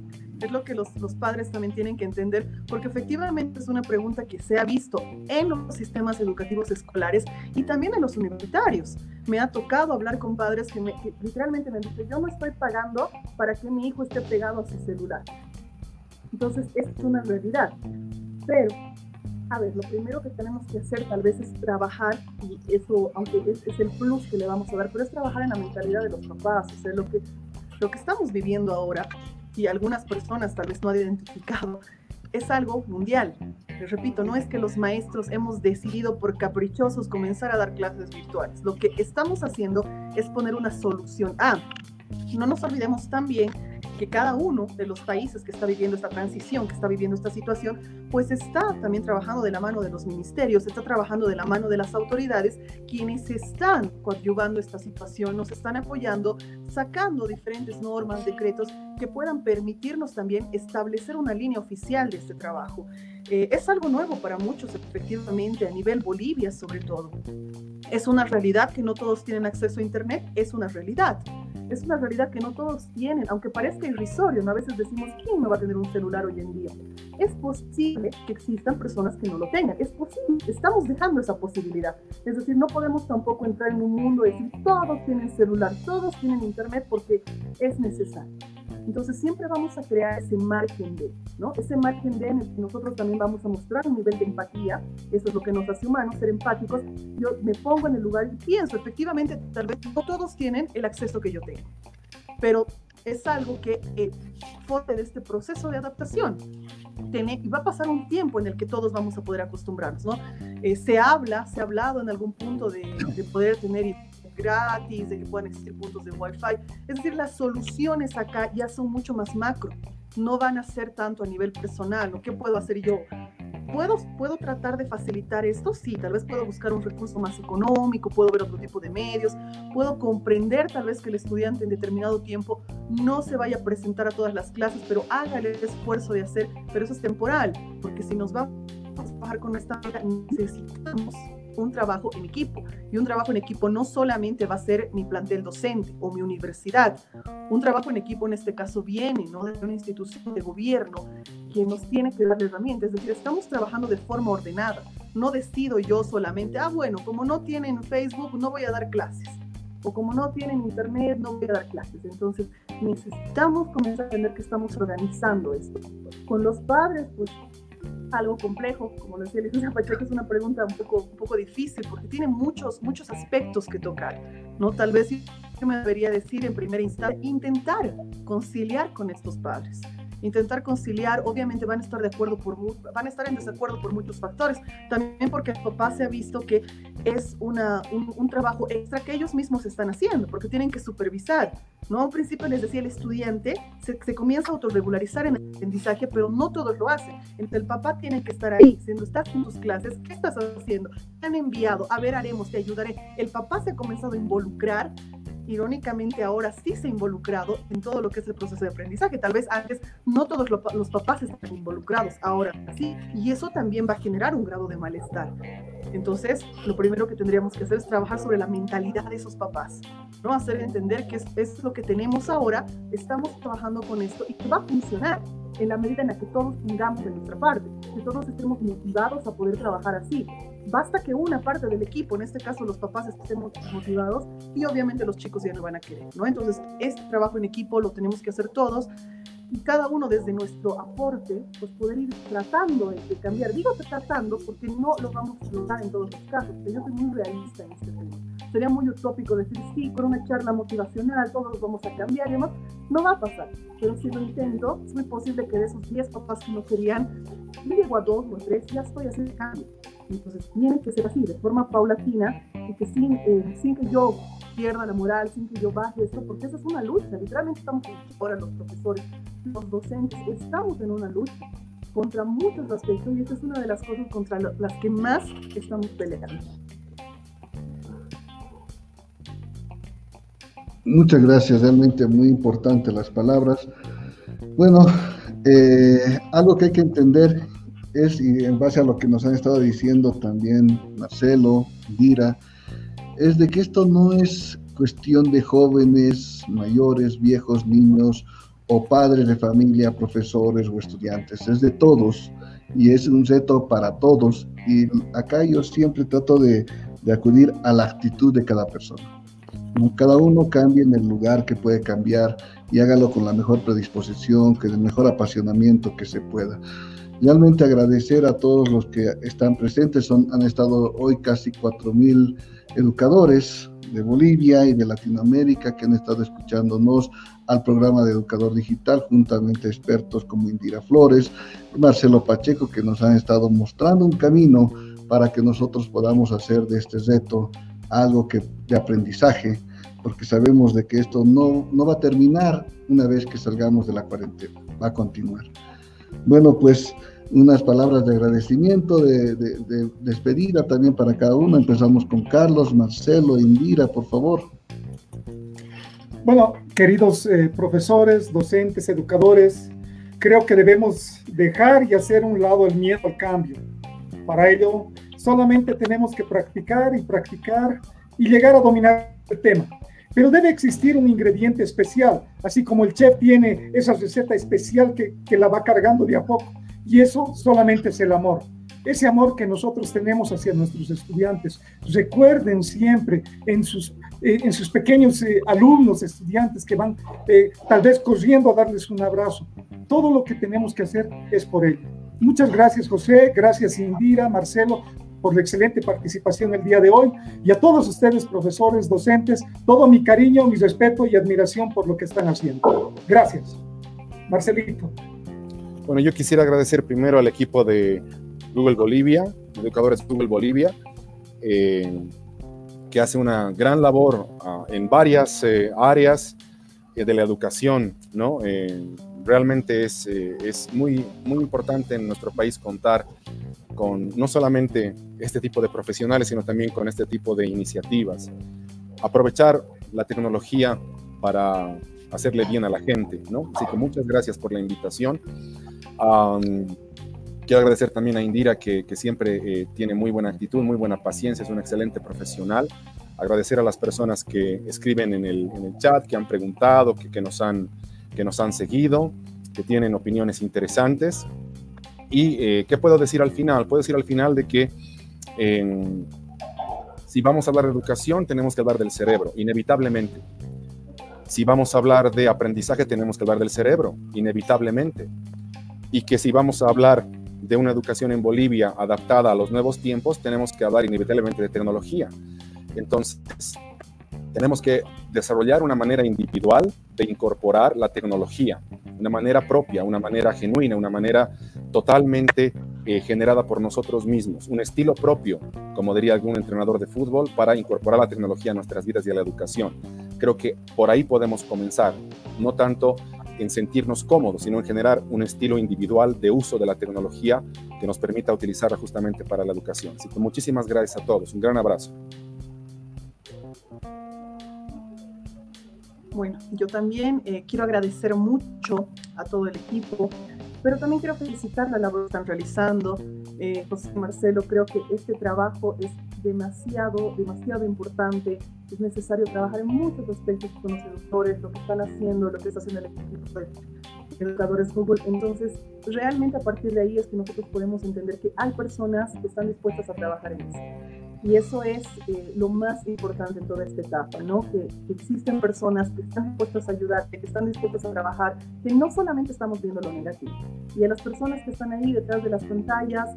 Es lo que los, los padres también tienen que entender, porque efectivamente es una pregunta que se ha visto en los sistemas educativos escolares y también en los universitarios. Me ha tocado hablar con padres que, me, que literalmente me dicen, yo no estoy pagando para que mi hijo esté pegado a su celular. Entonces, es una realidad. Pero A ver, lo primero que tenemos que hacer tal vez es trabajar, y eso, aunque es, el plus que le vamos a dar, pero es trabajar en la mentalidad de los papás, o sea, lo que, lo que estamos viviendo ahora, y algunas personas tal vez no han identificado, es algo mundial. Les repito, no es que los maestros hemos decidido por caprichosos comenzar a dar clases virtuales. Lo que estamos haciendo es poner una solución. Ah, no nos olvidemos también que cada uno de los países que está viviendo esta transición, que está viviendo esta situación, pues está también trabajando de la mano de los ministerios, está trabajando de la mano de las autoridades, quienes están coadyuvando esta situación, nos están apoyando, sacando diferentes normas, decretos que puedan permitirnos también establecer una línea oficial de este trabajo. Eh, es algo nuevo para muchos, efectivamente, a nivel Bolivia sobre todo. Es una realidad que no todos tienen acceso a Internet, es una realidad es una realidad que no todos tienen, aunque parezca irrisorio, ¿no? a veces decimos, ¿quién no va a tener un celular hoy en día? Es posible que existan personas que no lo tengan, es posible, estamos dejando esa posibilidad. Es decir, no podemos tampoco entrar en un mundo y decir, todos tienen celular, todos tienen internet porque es necesario. Entonces siempre vamos a crear ese margen de, ¿no? Ese margen de en el que nosotros también vamos a mostrar un nivel de empatía, eso es lo que nos hace humanos, ser empáticos. Yo me pongo en el lugar y pienso, efectivamente, tal vez no todos tienen el acceso que yo tengo, pero es algo que eh, de este proceso de adaptación. Y va a pasar un tiempo en el que todos vamos a poder acostumbrarnos, ¿no? Eh, se habla, se ha hablado en algún punto de, de poder tener gratis, de que puedan existir puntos de Wi-Fi. Es decir, las soluciones acá ya son mucho más macro, no van a ser tanto a nivel personal. ¿Qué puedo hacer yo? ¿Puedo, ¿Puedo tratar de facilitar esto? Sí, tal vez puedo buscar un recurso más económico, puedo ver otro tipo de medios, puedo comprender tal vez que el estudiante en determinado tiempo no se vaya a presentar a todas las clases, pero haga el esfuerzo de hacer, pero eso es temporal, porque si nos vamos a trabajar con esta necesitamos un trabajo en equipo. Y un trabajo en equipo no solamente va a ser mi plantel docente o mi universidad. Un trabajo en equipo en este caso viene ¿no? de una institución de gobierno que nos tiene que dar herramientas. Es decir, estamos trabajando de forma ordenada. No decido yo solamente, ah, bueno, como no tienen Facebook, no voy a dar clases. O como no tienen internet, no voy a dar clases. Entonces, necesitamos comenzar a entender que estamos organizando esto. Con los padres, pues algo complejo, como decía Leticia [LAUGHS] Pacheco, es una pregunta un poco, un poco difícil porque tiene muchos, muchos aspectos que tocar, ¿no? Tal vez yo me debería decir en primera instancia, intentar conciliar con estos padres intentar conciliar, obviamente van a estar de acuerdo por van a estar en desacuerdo por muchos factores, también porque el papá se ha visto que es una, un, trabajo extra que ellos mismos están haciendo, porque tienen que supervisar, ¿no? A un principio les decía el estudiante, se, se comienza a autorregularizar en el aprendizaje, pero no todos lo hacen, entonces el papá tiene que estar ahí, si no estás en tus clases, ¿qué estás haciendo? Te han enviado, a ver, haremos, te ayudaré. El papá se ha comenzado a involucrar irónicamente ahora sí se ha involucrado en todo lo que es el proceso de aprendizaje. Tal vez antes no todos los papás están involucrados, ahora sí, y eso también va a generar un grado de malestar. Entonces, lo primero que tendríamos que hacer es trabajar sobre la mentalidad de esos papás, ¿no? Hacer entender que es, es lo que tenemos ahora, estamos trabajando con esto y que va a funcionar en la medida en la que todos pongamos de nuestra parte, que todos estemos motivados a poder trabajar así. Basta que una parte del equipo, en este caso los papás, estemos motivados y obviamente los chicos ya no van a querer, ¿no? Entonces, este trabajo en equipo lo tenemos que hacer todos y cada uno desde nuestro aporte, pues poder ir tratando de, cambiar. Digo tratando porque no lo vamos a lograr en todos los casos, pero yo soy muy realista en este tema. Sería muy utópico decir, sí, con una charla motivacional todos vamos a cambiar y demás. No va a pasar, pero si lo intento, es muy posible que de esos 10 papás que no querían, llego a 2 o 3, ya estoy haciendo cambio. Entonces tiene que ser así, de forma paulatina, y que sin, eh, sin que yo pierda la moral, sin que yo baje esto, porque esa es una lucha, literalmente estamos ahora los profesores, los docentes, estamos en una lucha contra muchos aspectos y esa es una de las cosas contra las que más estamos peleando. Muchas gracias, realmente muy importante las palabras. Bueno, eh, algo que hay que entender es, y en base a lo que nos han estado diciendo también Marcelo, Dira, es de que esto no es cuestión de jóvenes, mayores, viejos, niños o padres de familia, profesores o estudiantes, es de todos y es un reto para todos y acá yo siempre trato de, de acudir a la actitud de cada persona. Cada uno cambie en el lugar que puede cambiar y hágalo con la mejor predisposición, con el mejor apasionamiento que se pueda. Realmente agradecer a todos los que están presentes, Son, han estado hoy casi 4.000 educadores de Bolivia y de Latinoamérica que han estado escuchándonos al programa de Educador Digital, juntamente expertos como Indira Flores y Marcelo Pacheco, que nos han estado mostrando un camino para que nosotros podamos hacer de este reto algo que, de aprendizaje, porque sabemos de que esto no, no va a terminar una vez que salgamos de la cuarentena, va a continuar. Bueno, pues unas palabras de agradecimiento, de, despedida también para cada uno. Empezamos con Carlos, Marcelo, Indira, por favor. Bueno, queridos eh, profesores, docentes, educadores, creo que debemos dejar y hacer un lado el miedo al cambio. Para ello, solamente tenemos que practicar y practicar y llegar a dominar el tema. Pero debe existir un ingrediente especial, así como el chef tiene esa receta especial que, que la va cargando de a poco. Y eso solamente es el amor. Ese amor que nosotros tenemos hacia nuestros estudiantes. Recuerden siempre en sus, eh, en sus pequeños eh, alumnos, estudiantes que van eh, tal vez corriendo a darles un abrazo. Todo lo que tenemos que hacer es por ello. Muchas gracias José, gracias Indira, Marcelo, por la excelente participación el día de hoy y a todos ustedes, profesores, docentes, todo mi cariño, mi respeto y admiración por lo que están haciendo. Gracias. Marcelito. Bueno, yo quisiera agradecer primero al equipo de Google Bolivia, educadores Google Bolivia, eh, que hace una gran labor ah, en varias eh, áreas eh, de la educación, ¿no? realmente es, es muy, muy importante en nuestro país contar con no solamente este tipo de profesionales, sino también con este tipo de iniciativas. Aprovechar la tecnología para hacerle bien a la gente, ¿no? Así que muchas gracias por la invitación. Quiero agradecer también a Indira, que, siempre eh, tiene muy buena actitud, muy buena paciencia, es una excelente profesional. Agradecer a las personas que escriben en el, chat, que han preguntado, que, nos han, que nos han seguido, que tienen opiniones interesantes. ¿Y eh, qué puedo decir al final? Puedo decir al final de que si vamos a hablar de educación, tenemos que hablar del cerebro, inevitablemente. Si vamos a hablar de aprendizaje, tenemos que hablar del cerebro, inevitablemente. Y que si vamos a hablar de una educación en Bolivia adaptada a los nuevos tiempos, tenemos que hablar inevitablemente de tecnología. Entonces, tenemos que desarrollar una manera individual de incorporar la tecnología, una manera propia, una manera genuina, una manera totalmente eh, generada por nosotros mismos, un estilo propio, como diría algún entrenador de fútbol, para incorporar la tecnología a nuestras vidas y a la educación. Creo que por ahí podemos comenzar, no tanto en sentirnos cómodos, sino en generar un estilo individual de uso de la tecnología que nos permita utilizarla justamente para la educación. Así que muchísimas gracias a todos, un gran abrazo. Bueno, yo también eh, quiero agradecer mucho a todo el equipo, pero también quiero felicitar la labor que están realizando. Eh, José Marcelo, creo que este trabajo es demasiado, demasiado importante. Es necesario trabajar en muchos aspectos con los educadores, lo que están haciendo, lo que está haciendo el equipo de educadores Google. Entonces, realmente a partir de ahí es que nosotros podemos entender que hay personas que están dispuestas a trabajar en eso. Y eso es eh, lo más importante en toda esta etapa, ¿no? Que, existen personas que están dispuestas a ayudar, que están dispuestas a trabajar, que no solamente estamos viendo lo negativo. Y a las personas que están ahí detrás de las pantallas,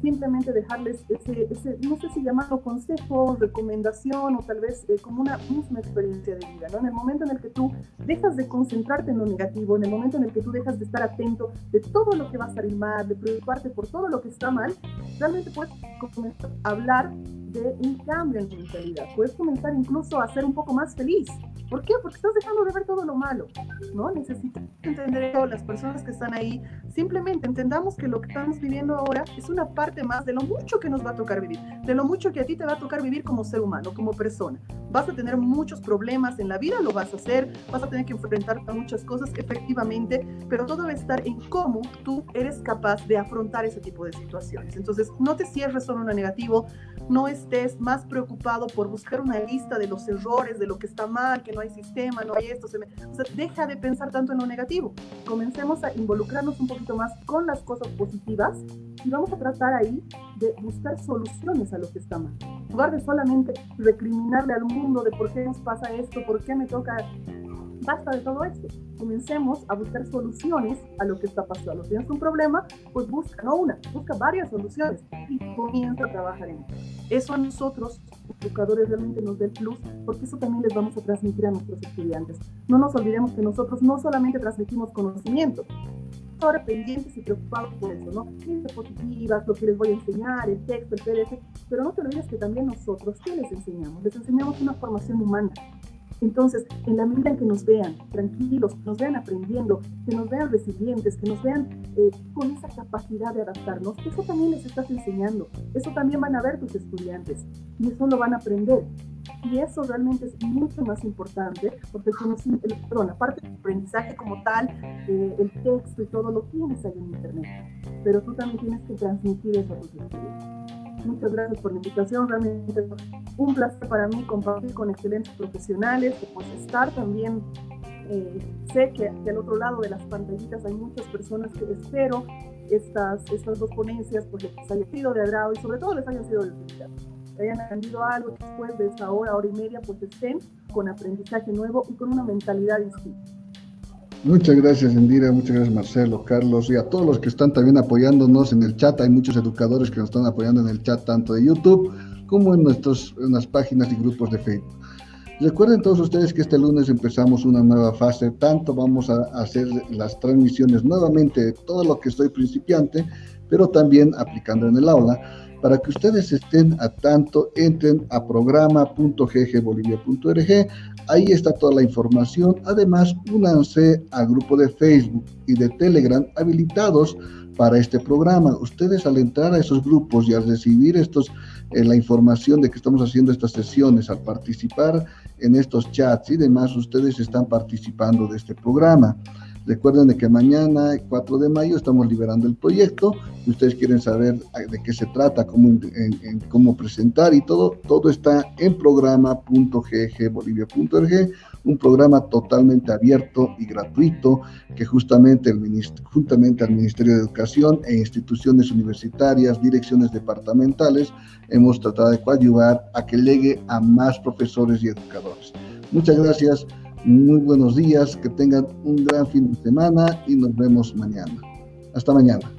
simplemente dejarles ese, no sé si llamarlo consejo, recomendación o tal vez eh, como una misma experiencia de vida, ¿no? En el momento en el que tú dejas de concentrarte en lo negativo, en el momento en el que tú dejas de estar atento de todo lo que va a salir mal, de preocuparte por todo lo que está mal, realmente puedes comenzar a hablar de un cambio en tu mentalidad. Puedes comenzar incluso a ser un poco más feliz. ¿Por qué? Porque estás dejando de ver todo lo malo, ¿no? Necesitas entender eso, las personas que están ahí, simplemente entendamos que lo que estamos viviendo ahora es una parte más de lo mucho que nos va a tocar vivir, de lo mucho que a ti te va a tocar vivir como ser humano, como persona. Vas a tener muchos problemas en la vida, lo vas a hacer, vas a tener que enfrentar a muchas cosas, efectivamente, pero todo va a estar en cómo tú eres capaz de afrontar ese tipo de situaciones. Entonces, no te cierres solo en lo negativo, no estés más preocupado por buscar una lista de los errores, de lo que está mal, que no hay sistema, no hay esto. Se O sea, deja de pensar tanto en lo negativo. Comencemos a involucrarnos un poquito más con las cosas positivas y vamos a tratar ahí de buscar soluciones a lo que está mal. En lugar de solamente recriminarle al mundo de por qué nos pasa esto, por qué me toca basta de todo esto. Comencemos a buscar soluciones a lo que está pasando. Tienes un problema, pues busca, no una, busca varias soluciones y comienza a trabajar en eso. Eso a nosotros, educadores, realmente nos da el plus, porque eso también les vamos a transmitir a nuestros estudiantes. No nos olvidemos que nosotros no solamente transmitimos conocimiento, ahora pendientes y preocupados por eso, ¿no? Diapositivas, lo que les voy a enseñar, el texto, el PDF, pero no te olvides que también nosotros, ¿qué les enseñamos? Les enseñamos una formación humana. Entonces, en la medida en que nos vean tranquilos, que nos vean aprendiendo, que nos vean resilientes, que nos vean eh, con esa capacidad de adaptarnos, eso también les estás enseñando, eso también van a ver tus estudiantes y eso lo van a aprender. Y eso realmente es mucho más importante porque el perdón, aparte del aprendizaje como tal, eh, el texto y todo lo tienes ahí en Internet, pero tú también tienes que transmitir eso a tus estudiantes. Muchas gracias por la invitación, realmente un placer para mí compartir con excelentes profesionales, pues estar también, eh, sé que, al otro lado de las pantallitas hay muchas personas que espero estas, estas dos ponencias pues les haya sido de agrado y sobre todo les hayan sido de utilidad hayan aprendido algo después de esa hora, hora y media, pues estén con aprendizaje nuevo y con una mentalidad distinta. Muchas gracias, Indira. Muchas gracias, Marcelo, Carlos, y a todos los que están también apoyándonos en el chat. Hay muchos educadores que nos están apoyando en el chat, tanto de YouTube como en, las páginas y grupos de Facebook. Recuerden todos ustedes que este lunes empezamos una nueva fase, tanto vamos a hacer las transmisiones nuevamente de todo lo que estoy principiante, pero también aplicando en el aula para que ustedes estén a tanto, entren a programa.ggbolivia.org, ahí está toda la información. Además, únanse al grupo de Facebook y de Telegram habilitados para este programa. Ustedes al entrar a esos grupos y al recibir estos, eh, la información de que estamos haciendo estas sesiones, al participar en estos chats y demás, ustedes están participando de este programa. Recuerden de que mañana, 4 de mayo, estamos liberando el proyecto. Si ustedes quieren saber de qué se trata, cómo, cómo presentar y todo, todo está en programa.ggbolivia.org, un programa totalmente abierto y gratuito que justamente, el, juntamente al Ministerio de Educación e instituciones universitarias, direcciones departamentales, hemos tratado de coadyuvar a que llegue a más profesores y educadores. Muchas gracias. Muy buenos días, que tengan un gran fin de semana y nos vemos mañana. Hasta mañana.